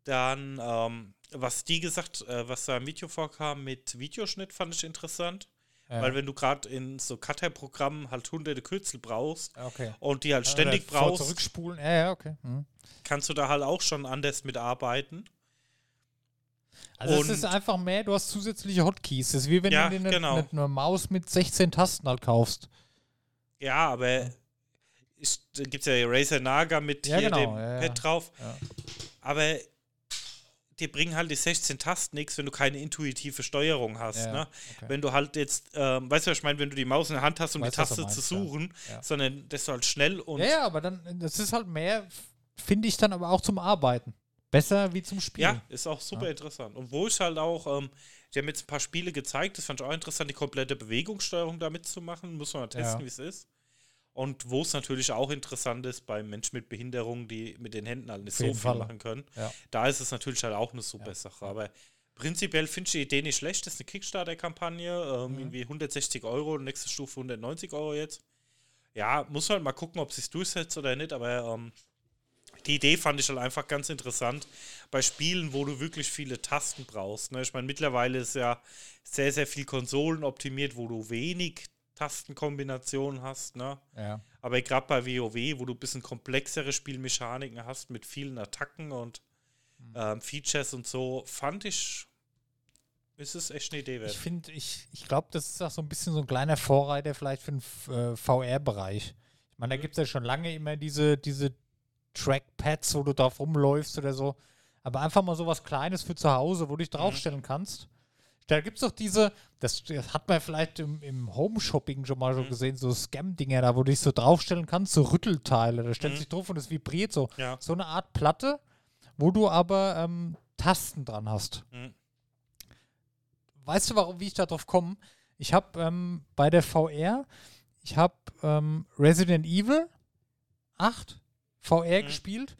Dann, ähm, was die gesagt, äh, was da im Video vorkam mit Videoschnitt, fand ich interessant. Ja. Weil wenn du gerade in so Cutter-Programmen halt hunderte Kürzel brauchst okay. und die halt ständig Oder brauchst, Zurückspulen, ja, ja, okay. Hm. kannst du da halt auch schon anders mitarbeiten. Also Und- es ist einfach mehr, du hast zusätzliche Hotkeys. Das ist wie wenn Ja, du dir eine, genau. eine, eine Maus mit 16 Tasten halt kaufst. Ja, aber ich, da gibt es ja Razer Naga mit Ja, hier genau, dem. Pad drauf. Aber die bringen halt die 16 Tasten nichts, wenn du keine intuitive Steuerung hast. Ja, ne? okay. Wenn du halt jetzt, ähm, weißt du, was ich meine, wenn du die Maus in der Hand hast, um Weiß, die du Taste meinst, zu ja. suchen, Ja. sondern das ist halt schnell und Ja, ja, aber dann, das ist halt mehr, finde ich dann aber auch zum Arbeiten. Besser wie zum Spielen. Ja, ist auch super interessant. Und wo ich halt auch, ähm, die haben jetzt ein paar Spiele gezeigt, das fand ich auch interessant, die komplette Bewegungssteuerung damit zu machen. Muss man mal testen, Ja. wie es ist. Und wo es natürlich auch interessant ist, bei Menschen mit Behinderung, die mit den Händen halt nicht so viel Fall. machen können, Ja. da ist es natürlich halt auch eine super Sache. Aber prinzipiell finde ich die Idee nicht schlecht. Das ist eine Kickstarter-Kampagne, ähm, Mhm. irgendwie 160 Euro, nächste Stufe 190 Euro jetzt. Ja, muss halt mal gucken, ob es sich durchsetzt oder nicht, aber ähm, die Idee fand ich halt einfach ganz interessant bei Spielen, wo du wirklich viele Tasten brauchst. Ne? Ich meine, mittlerweile ist ja sehr, sehr viel Konsolen optimiert, wo du wenig Tastenkombinationen hast. Ne? Ja. Aber gerade bei WoW, wo du ein bisschen komplexere Spielmechaniken hast mit vielen Attacken und ähm, Features und so, fand ich ist es echt eine Idee Ich wert. finde, ich, ich glaube, das ist auch so ein bisschen so ein kleiner Vorreiter vielleicht für den äh, VR-Bereich. Ich meine, da gibt es ja schon lange immer diese, diese Trackpads, wo du drauf rumläufst oder so. Aber einfach mal so was Kleines für zu Hause, wo du dich draufstellen kannst. Da gibt es doch diese, das, das hat man vielleicht im, im Home-Shopping schon mal so gesehen, so Scam-Dinger da, wo du dich so draufstellen kannst, so Rüttelteile. Da stellst du dich drauf und es vibriert so. Ja. So eine Art Platte, wo du aber ähm, Tasten dran hast. Mhm. Weißt du, warum, wie ich darauf komme? Ich habe ähm, bei der VR, ich habe ähm, Resident Evil 8 VR Mhm. gespielt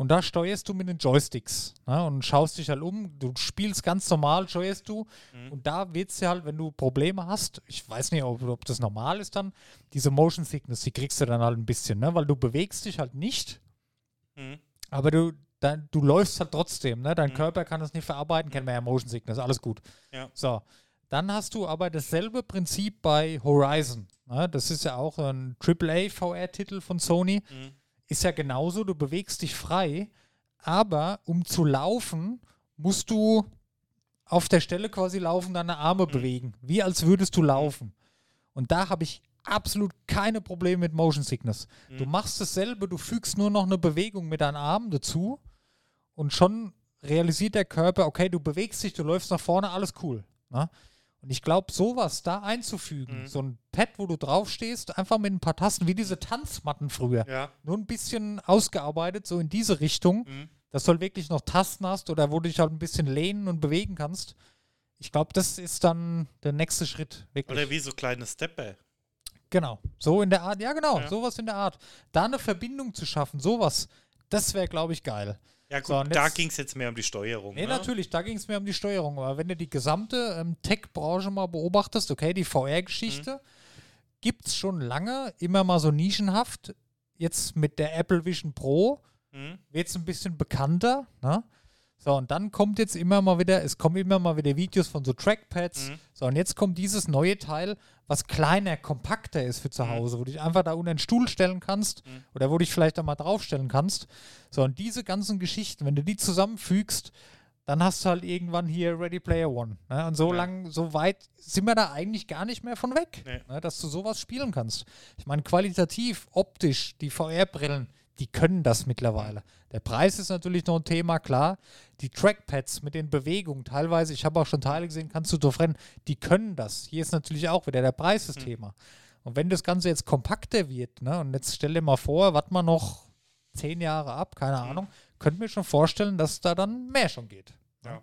und da steuerst du mit den Joysticks ne, und schaust dich halt um. Du spielst ganz normal, steuerst du Mhm. und da wird es ja halt, wenn du Probleme hast, ich weiß nicht, ob, ob das normal ist dann, diese Motion Sickness, die kriegst du dann halt ein bisschen, ne, weil du bewegst dich halt nicht Mhm. aber du, dein, du läufst halt trotzdem, ne? Dein Mhm. Körper kann das nicht verarbeiten, kennen wir ja Motion Sickness, alles gut. Ja. So, dann hast du aber dasselbe Prinzip bei Horizon. Ne? Das ist ja auch ein AAA VR-Titel von Sony. Mhm. Ist ja genauso, du bewegst dich frei, aber um zu laufen, musst du auf der Stelle quasi laufen, deine Arme Mhm. bewegen, wie als würdest du laufen. Und da habe ich absolut keine Probleme mit Motion Sickness. Du Mhm. machst dasselbe, du fügst nur noch eine Bewegung mit deinen Armen dazu und schon realisiert der Körper, okay, du bewegst dich, du läufst nach vorne, alles cool. Ne? Und ich glaube, sowas da einzufügen, Mhm. so ein Pad, wo du draufstehst, einfach mit ein paar Tasten, wie diese Tanzmatten früher, Ja. nur ein bisschen ausgearbeitet, so in diese Richtung, Mhm. dass du halt wirklich noch Tasten hast oder wo du dich halt ein bisschen lehnen und bewegen kannst. Ich glaube, das ist dann der nächste Schritt, wirklich. Oder wie so kleine Stepper. Genau, so in der Art, ja genau, Ja. sowas in der Art. Da eine Verbindung zu schaffen, sowas, das wäre, glaube ich, geil. Ja, gut, So, da ging es jetzt mehr um die Steuerung. Nee, ne? natürlich, da ging es mir um die Steuerung. Aber wenn du die gesamte ähm, Tech-Branche mal beobachtest, okay, die VR-Geschichte, Mhm. gibt es schon lange, immer mal so nischenhaft. Jetzt mit der Apple Vision Pro Mhm. wird es ein bisschen bekannter. Ne? So, und dann kommt jetzt immer mal wieder, es kommen immer mal wieder Videos von so Trackpads. Mhm. So, und jetzt kommt dieses neue Teil, was kleiner, kompakter ist für zu Mhm. Hause, wo du dich einfach da unter den Stuhl stellen kannst Mhm. oder wo du dich vielleicht da mal draufstellen kannst. So, und diese ganzen Geschichten, wenn du die zusammenfügst, dann hast du halt irgendwann hier Ready Player One. Ne? Und so Ja. lang, so weit sind wir da eigentlich gar nicht mehr von weg, Nee. ne? dass du sowas spielen kannst. Ich meine, qualitativ, optisch, die VR-Brillen, die können das mittlerweile. Der Preis ist natürlich noch ein Thema, klar. Die Trackpads mit den Bewegungen, teilweise, ich habe auch schon Teile gesehen, kannst du drauf rennen, die können das. Hier ist natürlich auch wieder der Preis das Thema. Und wenn das Ganze jetzt kompakter wird, ne, und jetzt stell dir mal vor, warte mal noch zehn Jahre ab, keine Ahnung, könnt mir schon vorstellen, dass da dann mehr schon geht. Ja.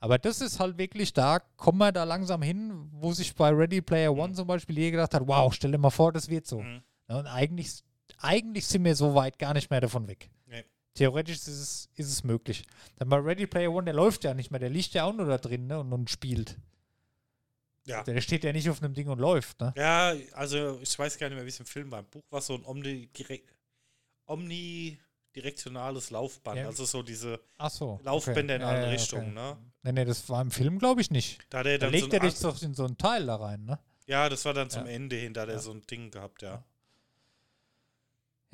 Aber das ist halt wirklich, da kommen wir da langsam hin, wo sich bei Ready Player One zum Beispiel jeder gedacht hat, wow, stell dir mal vor, das wird so. Mhm. Ja, und eigentlich, eigentlich sind wir so weit gar nicht mehr davon weg. Nee. Theoretisch ist es, ist es möglich. Dann bei Ready Player One, der läuft ja nicht mehr, der liegt ja auch nur da drin ne, und, und spielt. Ja. Der steht ja nicht auf einem Ding und läuft. Ne? Ja, also ich weiß gar nicht mehr, wie es im Film war. Im Buch war so ein omnidirek omnidirektionales Laufband. Ja. Also so diese so. Laufbänder in Ja, alle ja, Richtungen. okay. Ne? Nee, nee, das war im Film, glaube ich, nicht. Da Da legt so er dich doch in so ein Teil da rein, ne? Ja, das war dann zum. Ende hin, da hat er so ein Ding gehabt, ja.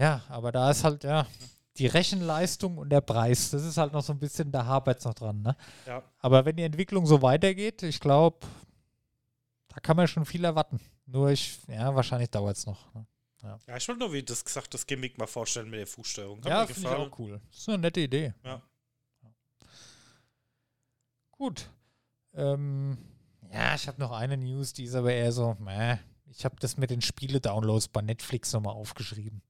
Ja, aber da ist halt, ja, die Rechenleistung und der Preis, das ist halt noch so ein bisschen, da hapert es noch dran, ne? Ja. Aber wenn die Entwicklung so weitergeht, ich glaube, da kann man schon viel erwarten. Nur ich, ja, wahrscheinlich dauert es noch. Ne? Ja, ich wollte nur, wie das gesagt, das Gimmick mal vorstellen mit der Fußsteuerung. Hat Ja, mir finde ich auch cool. Das ist eine nette Idee. Ja. Gut. Ähm, ja, ich habe noch eine News, die ist aber eher so, meh. Ich habe das mit den Spiele-Downloads bei Netflix nochmal aufgeschrieben.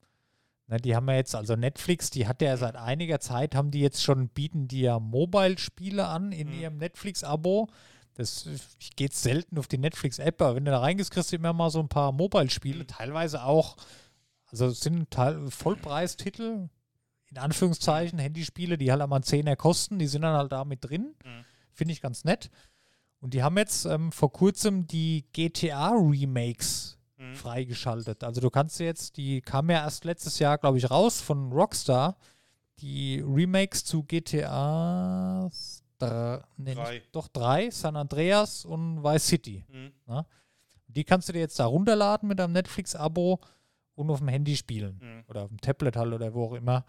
Ne, die haben ja jetzt, also Netflix, die hat ja seit einiger Zeit, haben die jetzt schon, bieten die ja Mobile-Spiele an in Mhm. ihrem Netflix-Abo. Das, ich gehe jetzt selten auf die Netflix-App, aber wenn du da reingehst, kriegst du immer mal so ein paar Mobile-Spiele, Mhm. teilweise auch, also es sind Teil, Vollpreistitel, in Anführungszeichen, Handyspiele, die halt einmal einen Zehner kosten, die sind dann halt da mit drin. Mhm. Finde ich ganz nett. Und die haben jetzt ähm, vor kurzem die GTA-Remakes Mhm. freigeschaltet. Also du kannst jetzt, die kam ja erst letztes Jahr, glaube ich, raus von Rockstar, die Remakes zu GTA dr nee, Drei. nicht, doch drei, San Andreas und Vice City. Mhm. Die kannst du dir jetzt da runterladen mit einem Netflix-Abo und auf dem Handy spielen. Mhm. Oder auf dem Tablet halt oder wo auch immer.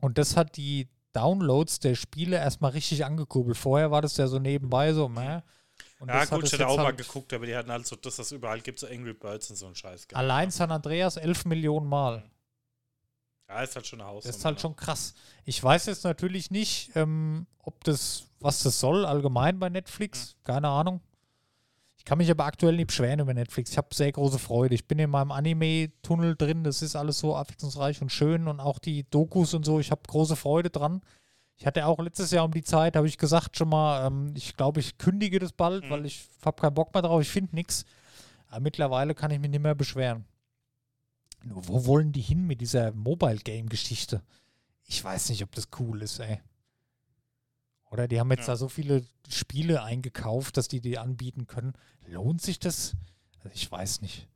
Und das hat die Downloads der Spiele erstmal richtig angekurbelt. Vorher war das ja so nebenbei so, meh. Und ja, das gut, ich jetzt auch mal halt- geguckt, aber die hatten halt so das, was es überall gibt, so Angry Birds und so ein Scheiß. gehabt. Allein San Andreas 11 Millionen Mal. Ja, ist halt schon ein Haus. Das ist halt schon krass. Ich weiß jetzt natürlich nicht, ähm, ob das, was das soll, allgemein bei Netflix. Keine Ahnung. Ich kann mich aber aktuell nicht beschweren über Netflix. Ich habe sehr große Freude. Ich bin in meinem Anime-Tunnel drin. Das ist alles so abwechslungsreich und schön. Und auch die Dokus und so. Ich habe große Freude dran. Ich hatte auch letztes Jahr um die Zeit, habe ich gesagt schon mal, ähm, ich glaube, ich kündige das bald, Mhm. weil ich habe keinen Bock mehr drauf. Ich finde nichts. Aber mittlerweile kann ich mich nicht mehr beschweren. Nur wo wollen die hin mit dieser Mobile-Game-Geschichte? Ich weiß nicht, ob das cool ist, ey. Oder die haben jetzt Ja. da so viele Spiele eingekauft, dass die die anbieten können. Lohnt sich das? Also ich weiß nicht.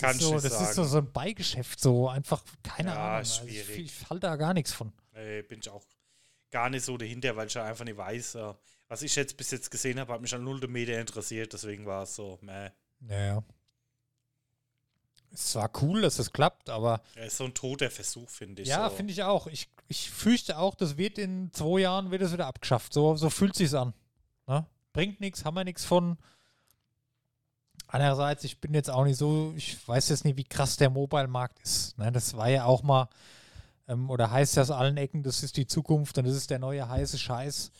Das, Kann ist, so, das ist so, sagen. so ein Beigeschäft, so einfach, keine Ja, Ahnung. Also ich, schwierig. ich halte da gar nichts von. Nee, bin ich auch gar nicht so dahinter, weil ich ja einfach nicht weiß, äh, was ich jetzt bis jetzt gesehen habe, hat mich an null Meter interessiert, deswegen war es so, meh. Naja. Es war cool, dass es klappt, aber Ja, ist so ein toter Versuch, finde ich. ja, so. finde ich auch. Ich, ich fürchte auch, das wird in zwei Jahren wird es wieder abgeschafft. So, so fühlt sich's an. Ne? Bringt nichts, haben wir nichts von. Andererseits, ich bin jetzt auch nicht so, ich weiß jetzt nicht, wie krass der Mobile-Markt ist. Ne? Das war ja auch mal, ähm, oder heißt ja aus allen Ecken, das ist die Zukunft und das ist der neue heiße Scheiß.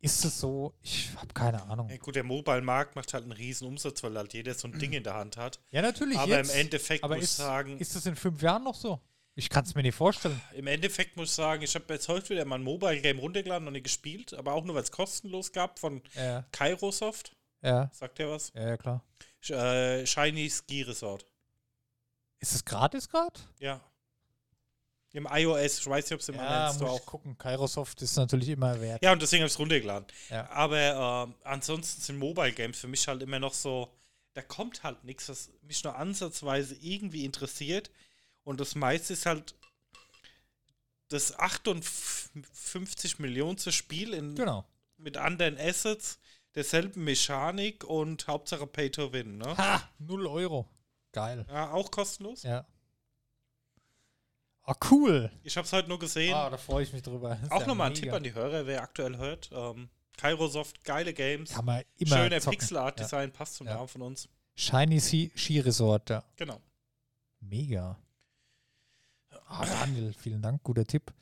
Ist es so? Ich habe keine Ahnung. Ja, gut, der Mobile-Markt macht halt einen riesen Umsatz, weil halt jeder so ein Ding in der Hand hat. Ja, natürlich. Aber jetzt, im Endeffekt aber muss ich sagen, ist das in fünf Jahren noch so? Ich kann es mir nicht vorstellen. im Endeffekt muss ich sagen, ich habe jetzt heute wieder mal ein Mobile-Game runtergeladen und nicht gespielt, aber auch nur, weil es kostenlos gab von Ja, Kairosoft. ja, Sagt der was? ja, ja klar. Sch- Äh, Shiny Ski Resort. Ist es gratis gerade? Ja. Im iOS, ich weiß nicht, ob es im anderen Ja, Store muss ich auch. gucken. Kairosoft ist natürlich immer wert. Ja, und deswegen habe ich es runtergeladen. Ja. Aber äh, ansonsten sind Mobile Games für mich halt immer noch so, da kommt halt nichts, was mich nur ansatzweise irgendwie interessiert. Und das meiste ist halt das 58 Millionste Spiel in, Genau. mit anderen Assets, derselben Mechanik und Hauptsache Pay to Win. Ne? Ha! 0 Euro. Geil. Ja, auch kostenlos. Ja. Ah, cool. Ich habe es heute nur gesehen. Ah, da freue ich mich drüber. Auch ja nochmal ein. Tipp an die Hörer, wer aktuell hört. Ähm, Kairosoft, geile Games. Kann man immer Schöner. Pixel-Art-Design, passt zum Ja. Namen von uns. Shiny Ski, Ski Resort, ja. Genau. Mega. Ah, Daniel, vielen Dank, guter Tipp.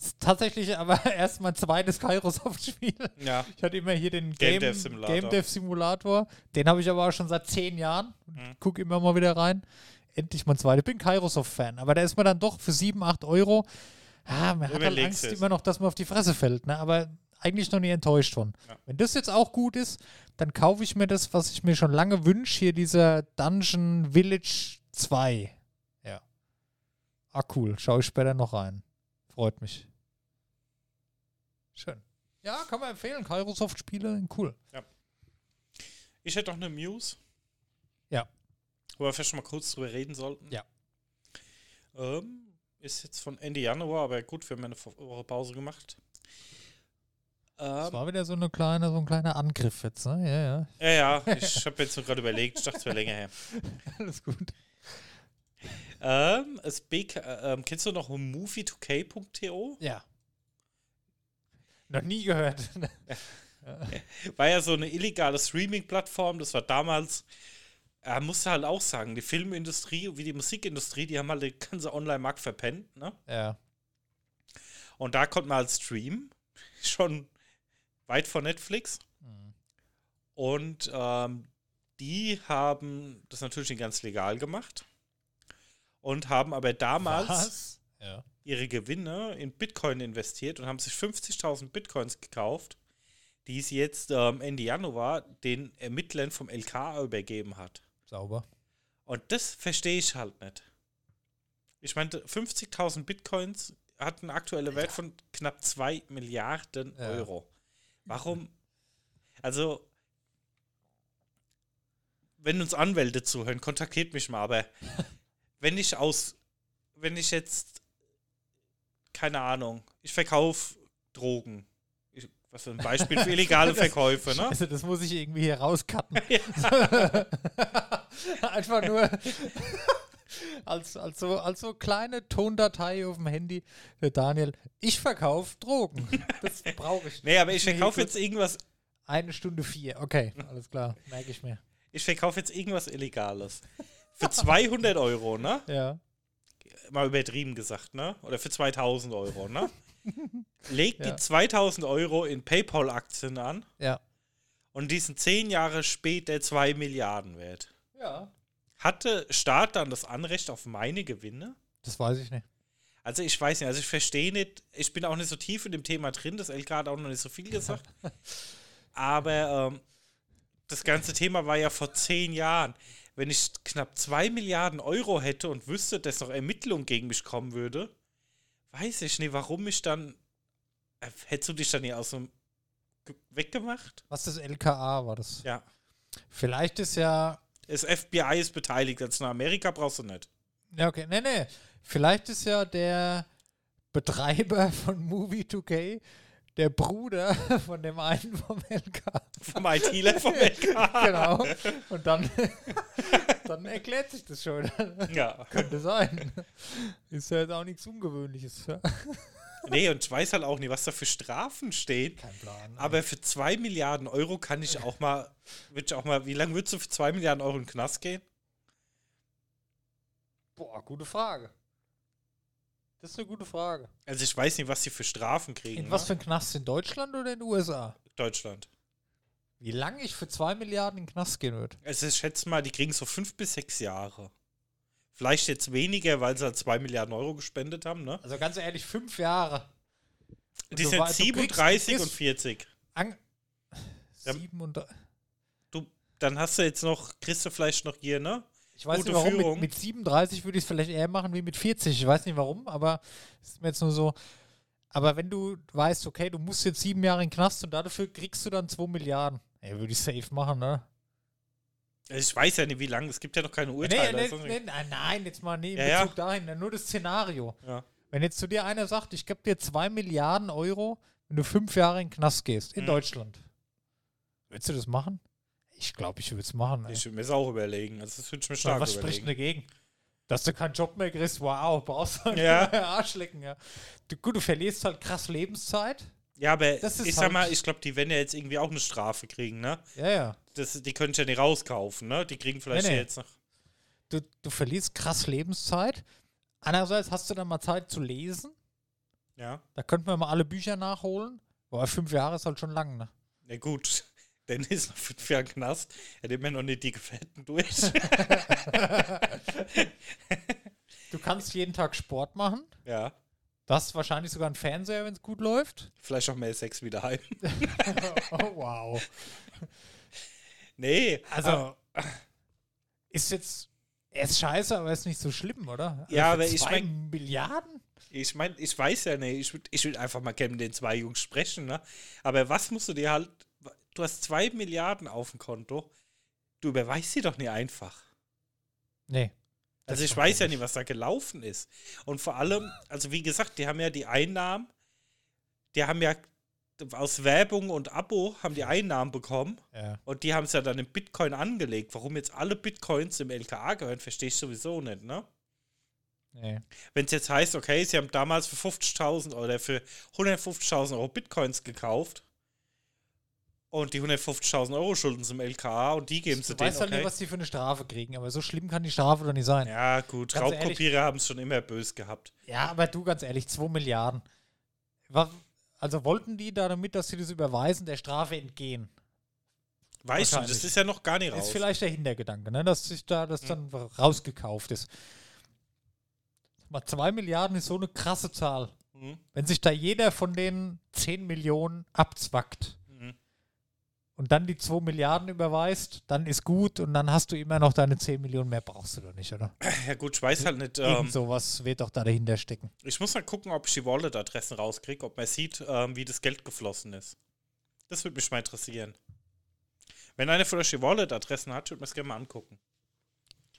Ist tatsächlich aber erst mein zweites Kairosoft-Spiel. Ja, Ich hatte immer hier den Game Game, Dev Simulator. Game Dev Simulator. Den habe ich aber auch schon seit zehn Jahren. Mhm. Guck immer mal wieder rein. Endlich mein zweiter. Ich bin Kairosoft-Fan, aber da ist man dann doch für 7, 8 Euro. Ah, man hat halt Angst es. immer noch, dass man auf die Fresse fällt. Ne? Aber eigentlich noch nie enttäuscht von. Ja. Wenn das jetzt auch gut ist, dann kaufe ich mir das, was ich mir schon lange wünsche. Hier dieser Dungeon Village 2. Ja. Ah, cool. Schaue ich später noch rein. Freut mich. Schön. Ja, kann man empfehlen. Kairosoft-Spiele, cool. ich hätte noch eine News. Ja. Wo wir vielleicht schon mal kurz drüber reden sollten. Ja. Ähm, ist jetzt von Ende Januar, aber gut, wir haben eine Woche Pause gemacht. Das Ähm, war wieder so, eine kleine, so ein kleiner Angriff jetzt, ne? Ja, ja. ja, ja, ich habe jetzt gerade überlegt, ich dachte, es wäre länger her. Alles gut. Ähm, es BK, äh, ähm, kennst du noch movie2k.to? Ja. Noch nie gehört. War ja so eine illegale Streaming-Plattform. Das war damals, er musste halt auch sagen, die Filmindustrie wie die Musikindustrie, die haben halt den ganzen Online-Markt verpennt. Ne? ja. Und da konnte man halt streamen. Schon weit vor Netflix. Mhm. Und ähm, die haben das natürlich nicht ganz legal gemacht. Und haben aber damals Was? Ja. Ihre Gewinne in Bitcoin investiert und haben sich 50.000 Bitcoins gekauft, die sie jetzt ähm, Ende Januar den Ermittlern vom LK übergeben hat. Sauber. Und das verstehe ich halt nicht. Ich meinte, 50.000 Bitcoins hat einen aktuellen Wert von knapp 2 Milliarden Ja. Euro. Warum? Also, wenn uns Anwälte zuhören, kontaktiert mich mal, aber wenn ich aus, wenn ich jetzt, keine Ahnung, ich verkaufe Drogen. Ich, was für ein Beispiel für illegale Verkäufe, ne? Also das muss ich irgendwie hier rauscutten. Einfach nur. als, als, so, als so kleine Tondatei auf dem Handy, der Daniel, ich verkaufe Drogen. Das brauche ich. Nee, aber ich verkaufe jetzt irgendwas, Eine Stunde vier, okay, alles klar, merke ich mir. ich verkaufe jetzt irgendwas Illegales. Für 200 Euro, ne? Ja. Mal übertrieben gesagt, ne? Oder für 2000 Euro, ne? Legt Ja. die 2000 Euro in PayPal-Aktien an Ja. und die sind 10 Jahre später 2 Milliarden wert. Ja. Hatte Staat dann das Anrecht auf meine Gewinne? Das weiß ich nicht. Also ich weiß nicht, also ich verstehe nicht, ich bin auch nicht so tief in dem Thema drin, das LK hat auch noch nicht so viel gesagt. Aber ähm, das ganze Thema war ja vor zehn Jahren. Wenn ich knapp zwei Milliarden Euro hätte und wüsste, dass noch Ermittlung gegen mich kommen würde, weiß ich nicht, warum ich dann. Äh, hättest du dich dann hier aus dem ge- weggemacht? Was das LKA war das? Ja. Vielleicht ist ja. Das FBI ist beteiligt, als nach Amerika brauchst du nicht. Ja, okay. Nee, nee. Vielleicht ist ja der Betreiber von Movie 2K der Bruder von dem einen vom LK. Vom ITler vom LK. genau. Und dann, dann erklärt sich das schon. Ja. Könnte sein. Ist ja jetzt auch nichts Ungewöhnliches. Nee, und ich weiß halt auch nicht, was da für Strafen stehen. Kein Plan. Aber für 2 Milliarden Euro kann ich auch mal, würde ich auch mal, wie lange würdest du für 2 Milliarden Euro in den Knast gehen? Boah, gute Frage. Das ist eine gute Frage. Also ich weiß nicht, was die für Strafen kriegen. In was für ne? ein Knast? In Deutschland oder in den USA? Deutschland. Wie lange ich für zwei Milliarden in den Knast gehen würde? Also ich schätze mal, die kriegen so 5 bis 6 Jahre. Vielleicht jetzt weniger, weil sie halt 2 Milliarden Euro gespendet haben, ne? Also ganz ehrlich, fünf Jahre. Die Du sind wa- du kriegst- 37 du und kriegst- 40. An Ja. Sieben und Du, dann hast du jetzt noch, kriegst du vielleicht noch hier, ne? Ich weiß Gute nicht warum. Führung. Mit, mit 37 würde ich es vielleicht eher machen wie mit 40. Ich weiß nicht warum, aber es ist mir jetzt nur so. Aber wenn du weißt, okay, du musst jetzt sieben Jahre in den Knast und dafür kriegst du dann 2 Milliarden. Ey, würde ich safe machen, ne? Ich weiß ja nicht, wie lange. Es gibt ja noch keine Nee, Urteile. nee, also- nee, nein, nein, jetzt mal nee, in Ja, ja. Bezug dahin, nur das Szenario. Ja. Wenn jetzt zu dir einer sagt, ich gebe dir 2 Milliarden Euro, wenn du fünf Jahre in den Knast gehst, in Mhm. Deutschland. Würdest du das machen? Ich glaube, ich würde es machen. Ey. Ich würde mir das auch überlegen. Also das würde ich mir stark was spricht überlegen. dagegen? Dass du keinen Job mehr kriegst, wow, brauchst du Ja. Arschlecken, ja. Du, gut, du verlierst halt krass Lebenszeit. Ja, aber ich sag halt- mal, ich glaube, die werden ja jetzt irgendwie auch eine Strafe kriegen, ne? Ja, ja. Das, die können ja nicht rauskaufen, ne? Die kriegen vielleicht Nee, nee. jetzt noch. Du, du verlierst krass Lebenszeit. Andererseits hast du dann mal Zeit zu lesen. Ja. Da könnten wir mal alle Bücher nachholen. Aber fünf Jahre ist halt schon lang, ne? Ja, gut. Dann ist noch fünf Jahre Knast. Er hat immer noch nicht die Gefährten durch. Du kannst jeden Tag Sport machen. ja. Du hast wahrscheinlich sogar einen Fernseher, wenn es gut läuft. Vielleicht auch mehr Sex wieder heim. oh, wow. Nee. Also, ist jetzt. Er ist scheiße, aber ist nicht so schlimm, oder? Also Ja, aber ich zwei mein- Milliarden? Ich meine, ich weiß ja nicht. Ich würde ich würd einfach mal gerne mit den zwei Jungs sprechen, ne? Aber was musst du dir halt. Du hast zwei Milliarden auf dem Konto. Du überweist sie doch nicht einfach. Nee. Also ich weiß ja nicht, was da gelaufen ist. Und vor allem, also wie gesagt, die haben ja die Einnahmen, die haben ja aus Werbung und Abo haben die Einnahmen bekommen Ja. und die haben es ja dann in Bitcoin angelegt. Warum jetzt alle Bitcoins im LKA gehören, verstehe ich sowieso nicht, ne? Nee. Wenn es jetzt heißt, okay, sie haben damals für 50.000 oder für 150.000 Euro Bitcoins gekauft und die 150.000 Euro schulden im LKA und die geben sie denen, weißt halt okay. nicht, was die für eine Strafe kriegen, aber so schlimm kann die Strafe doch nicht sein. Ja, ja, gut, Ganz Raubkopierer haben es schon immer böse gehabt. aber du, ganz ehrlich, 2 Milliarden. Also wollten die da damit, dass sie das Überweisen der Strafe entgehen? Weißt du, das ist ja noch gar nicht raus. Ist vielleicht der Hintergedanke, ne? dass sich da das dann rausgekauft ist. Mal 2 Milliarden ist so eine krasse Zahl. Mhm. Wenn sich da jeder von den 10 Millionen abzwackt. Und dann die 2 Milliarden überweist, dann ist gut und dann hast du immer noch deine 10 Millionen mehr, brauchst du doch nicht, oder? Ja gut, ich weiß halt nicht. Ähm, sowas wird doch da dahinter stecken. ich muss mal gucken, ob ich die Wallet-Adressen rauskriege, ob man sieht, ähm, wie das Geld geflossen ist. Das würde mich mal interessieren. Wenn einer von euch die Wallet-Adressen hat, würde man es gerne mal angucken.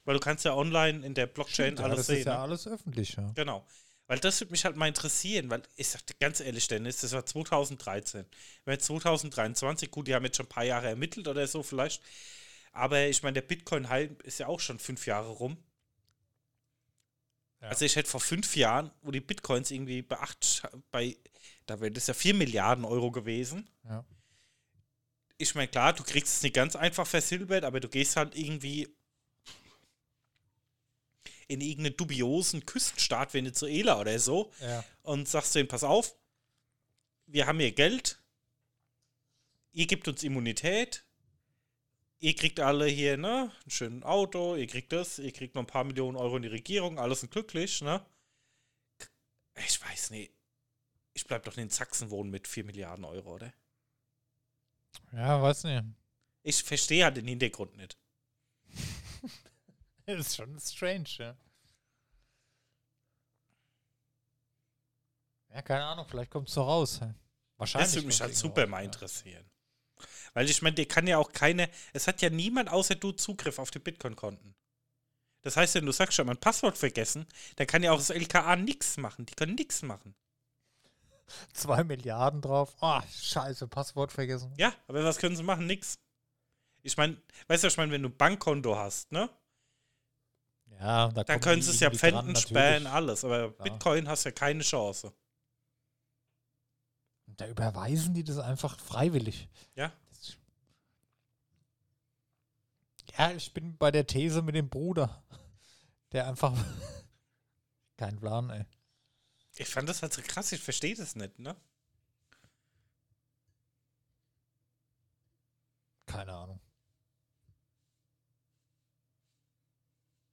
Weil du kannst ja online in der Blockchain ja, alles das sehen. ist ja ne? alles öffentlich, ja. Genau. Weil das würde mich halt mal interessieren, weil ich sagte ganz ehrlich, Dennis, das war 2013. Wenn 2023, gut, die haben jetzt schon ein paar Jahre ermittelt oder so vielleicht, aber ich meine, der Bitcoin-Hype ist ja auch schon fünf Jahre rum. Ja. Also ich hätte vor fünf Jahren, wo die Bitcoins irgendwie bei acht, bei, da wäre das ja vier Milliarden Euro gewesen. Ja. Ich meine, klar, du kriegst es nicht ganz einfach versilbert, aber du gehst halt irgendwie in irgendeinen dubiosen Küstenstaat, Venezuela oder so, Ja. und sagst denen, pass auf, wir haben hier Geld, ihr gebt uns Immunität, ihr kriegt alle hier, ne, ein schönes Auto, ihr kriegt das, ihr kriegt noch ein paar Millionen Euro in die Regierung, alles sind glücklich, ne? Ich weiß nicht. Ich bleib doch in Sachsen wohnen mit 4 Milliarden Euro, oder? Ja, weiß nicht. Ich verstehe halt den Hintergrund nicht. Das ist schon strange, ja. Ja, keine Ahnung, vielleicht kommt es so raus. Wahrscheinlich. Das würde mich halt super raus, mal ja. interessieren. Weil ich meine, der kann ja auch keine, es hat ja niemand außer du Zugriff auf die Bitcoin-Konten. Das heißt, wenn du sagst, ich habe mein Passwort vergessen, dann kann ja auch das LKA nichts machen. Die können nichts machen. Zwei Milliarden drauf. Ah, scheiße, Passwort vergessen. Ja, aber was können sie machen? Nix. Ich meine, weißt du, ich meine, wenn du ein Bankkonto hast, ne? Ja, da Dann können sie es ja pfänden, sperren, alles. Aber Klar. Bitcoin hast ja keine Chance. Da überweisen die das einfach freiwillig. Ja. Ja, ich bin bei der These mit dem Bruder, der einfach kein Plan, ey. Ich fand das halt so krass, ich verstehe das nicht, ne? Keine Ahnung.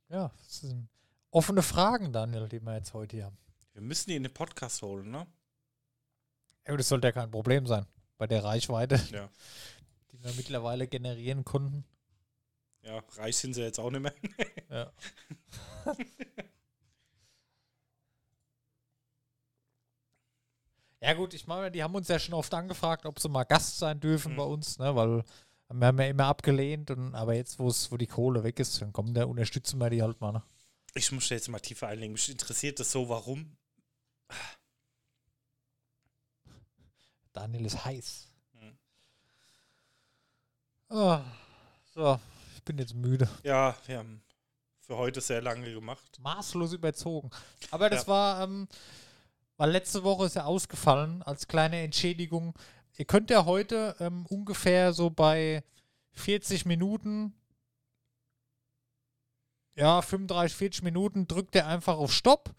Ja, das sind offene Fragen, Daniel, die wir jetzt heute hier haben. Wir müssen die in den Podcast holen, ne? Ja, das sollte ja kein Problem sein. Bei der Reichweite, Ja. die wir mittlerweile generieren konnten. Ja, reich sind sie jetzt auch nicht mehr. Ja. ja gut, ich meine, die haben uns ja schon oft angefragt, ob sie mal Gast sein dürfen Mhm. bei uns, ne, weil wir haben ja immer abgelehnt und aber jetzt, wo es, wo die Kohle weg ist, dann kommen, da unterstützen wir die halt mal. Ne? Ich muss jetzt mal tiefer einlegen. Mich interessiert das so, warum. Daniel ist heiß. Mhm. Ah, so, ich bin jetzt müde. Ja, wir haben für heute sehr lange gemacht. Maßlos überzogen. Aber das Ja. war, ähm, weil letzte Woche ist ja ausgefallen als kleine Entschädigung. Ihr könnt ja heute ähm, ungefähr so bei 40 Minuten, ja, 35, 40 Minuten, drückt ihr einfach auf Stopp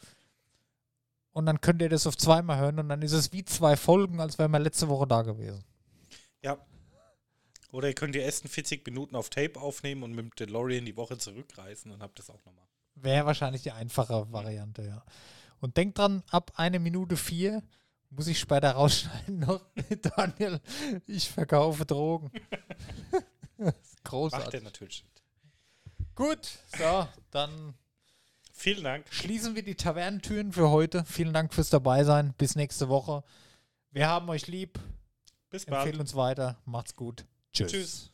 und dann könnt ihr das auf zweimal hören und dann ist es wie zwei Folgen, als wären wir letzte Woche da gewesen. Ja. Oder ihr könnt die ersten 40 Minuten auf Tape aufnehmen und mit dem DeLorean die Woche zurückreisen und habt das auch nochmal. Wäre wahrscheinlich die einfache Variante, ja. Und denkt dran, ab eine Minute vier muss ich später rausschneiden noch. Daniel, ich verkaufe Drogen. Macht er Großartig. natürlich nicht. Gut, so, dann Vielen Dank. schließen wir die Tavernentüren für heute. Vielen Dank fürs Dabeisein. Bis nächste Woche. Wir haben euch lieb. Bis bald. Empfehlen uns weiter. Macht's gut. Tschüss. Tschüss.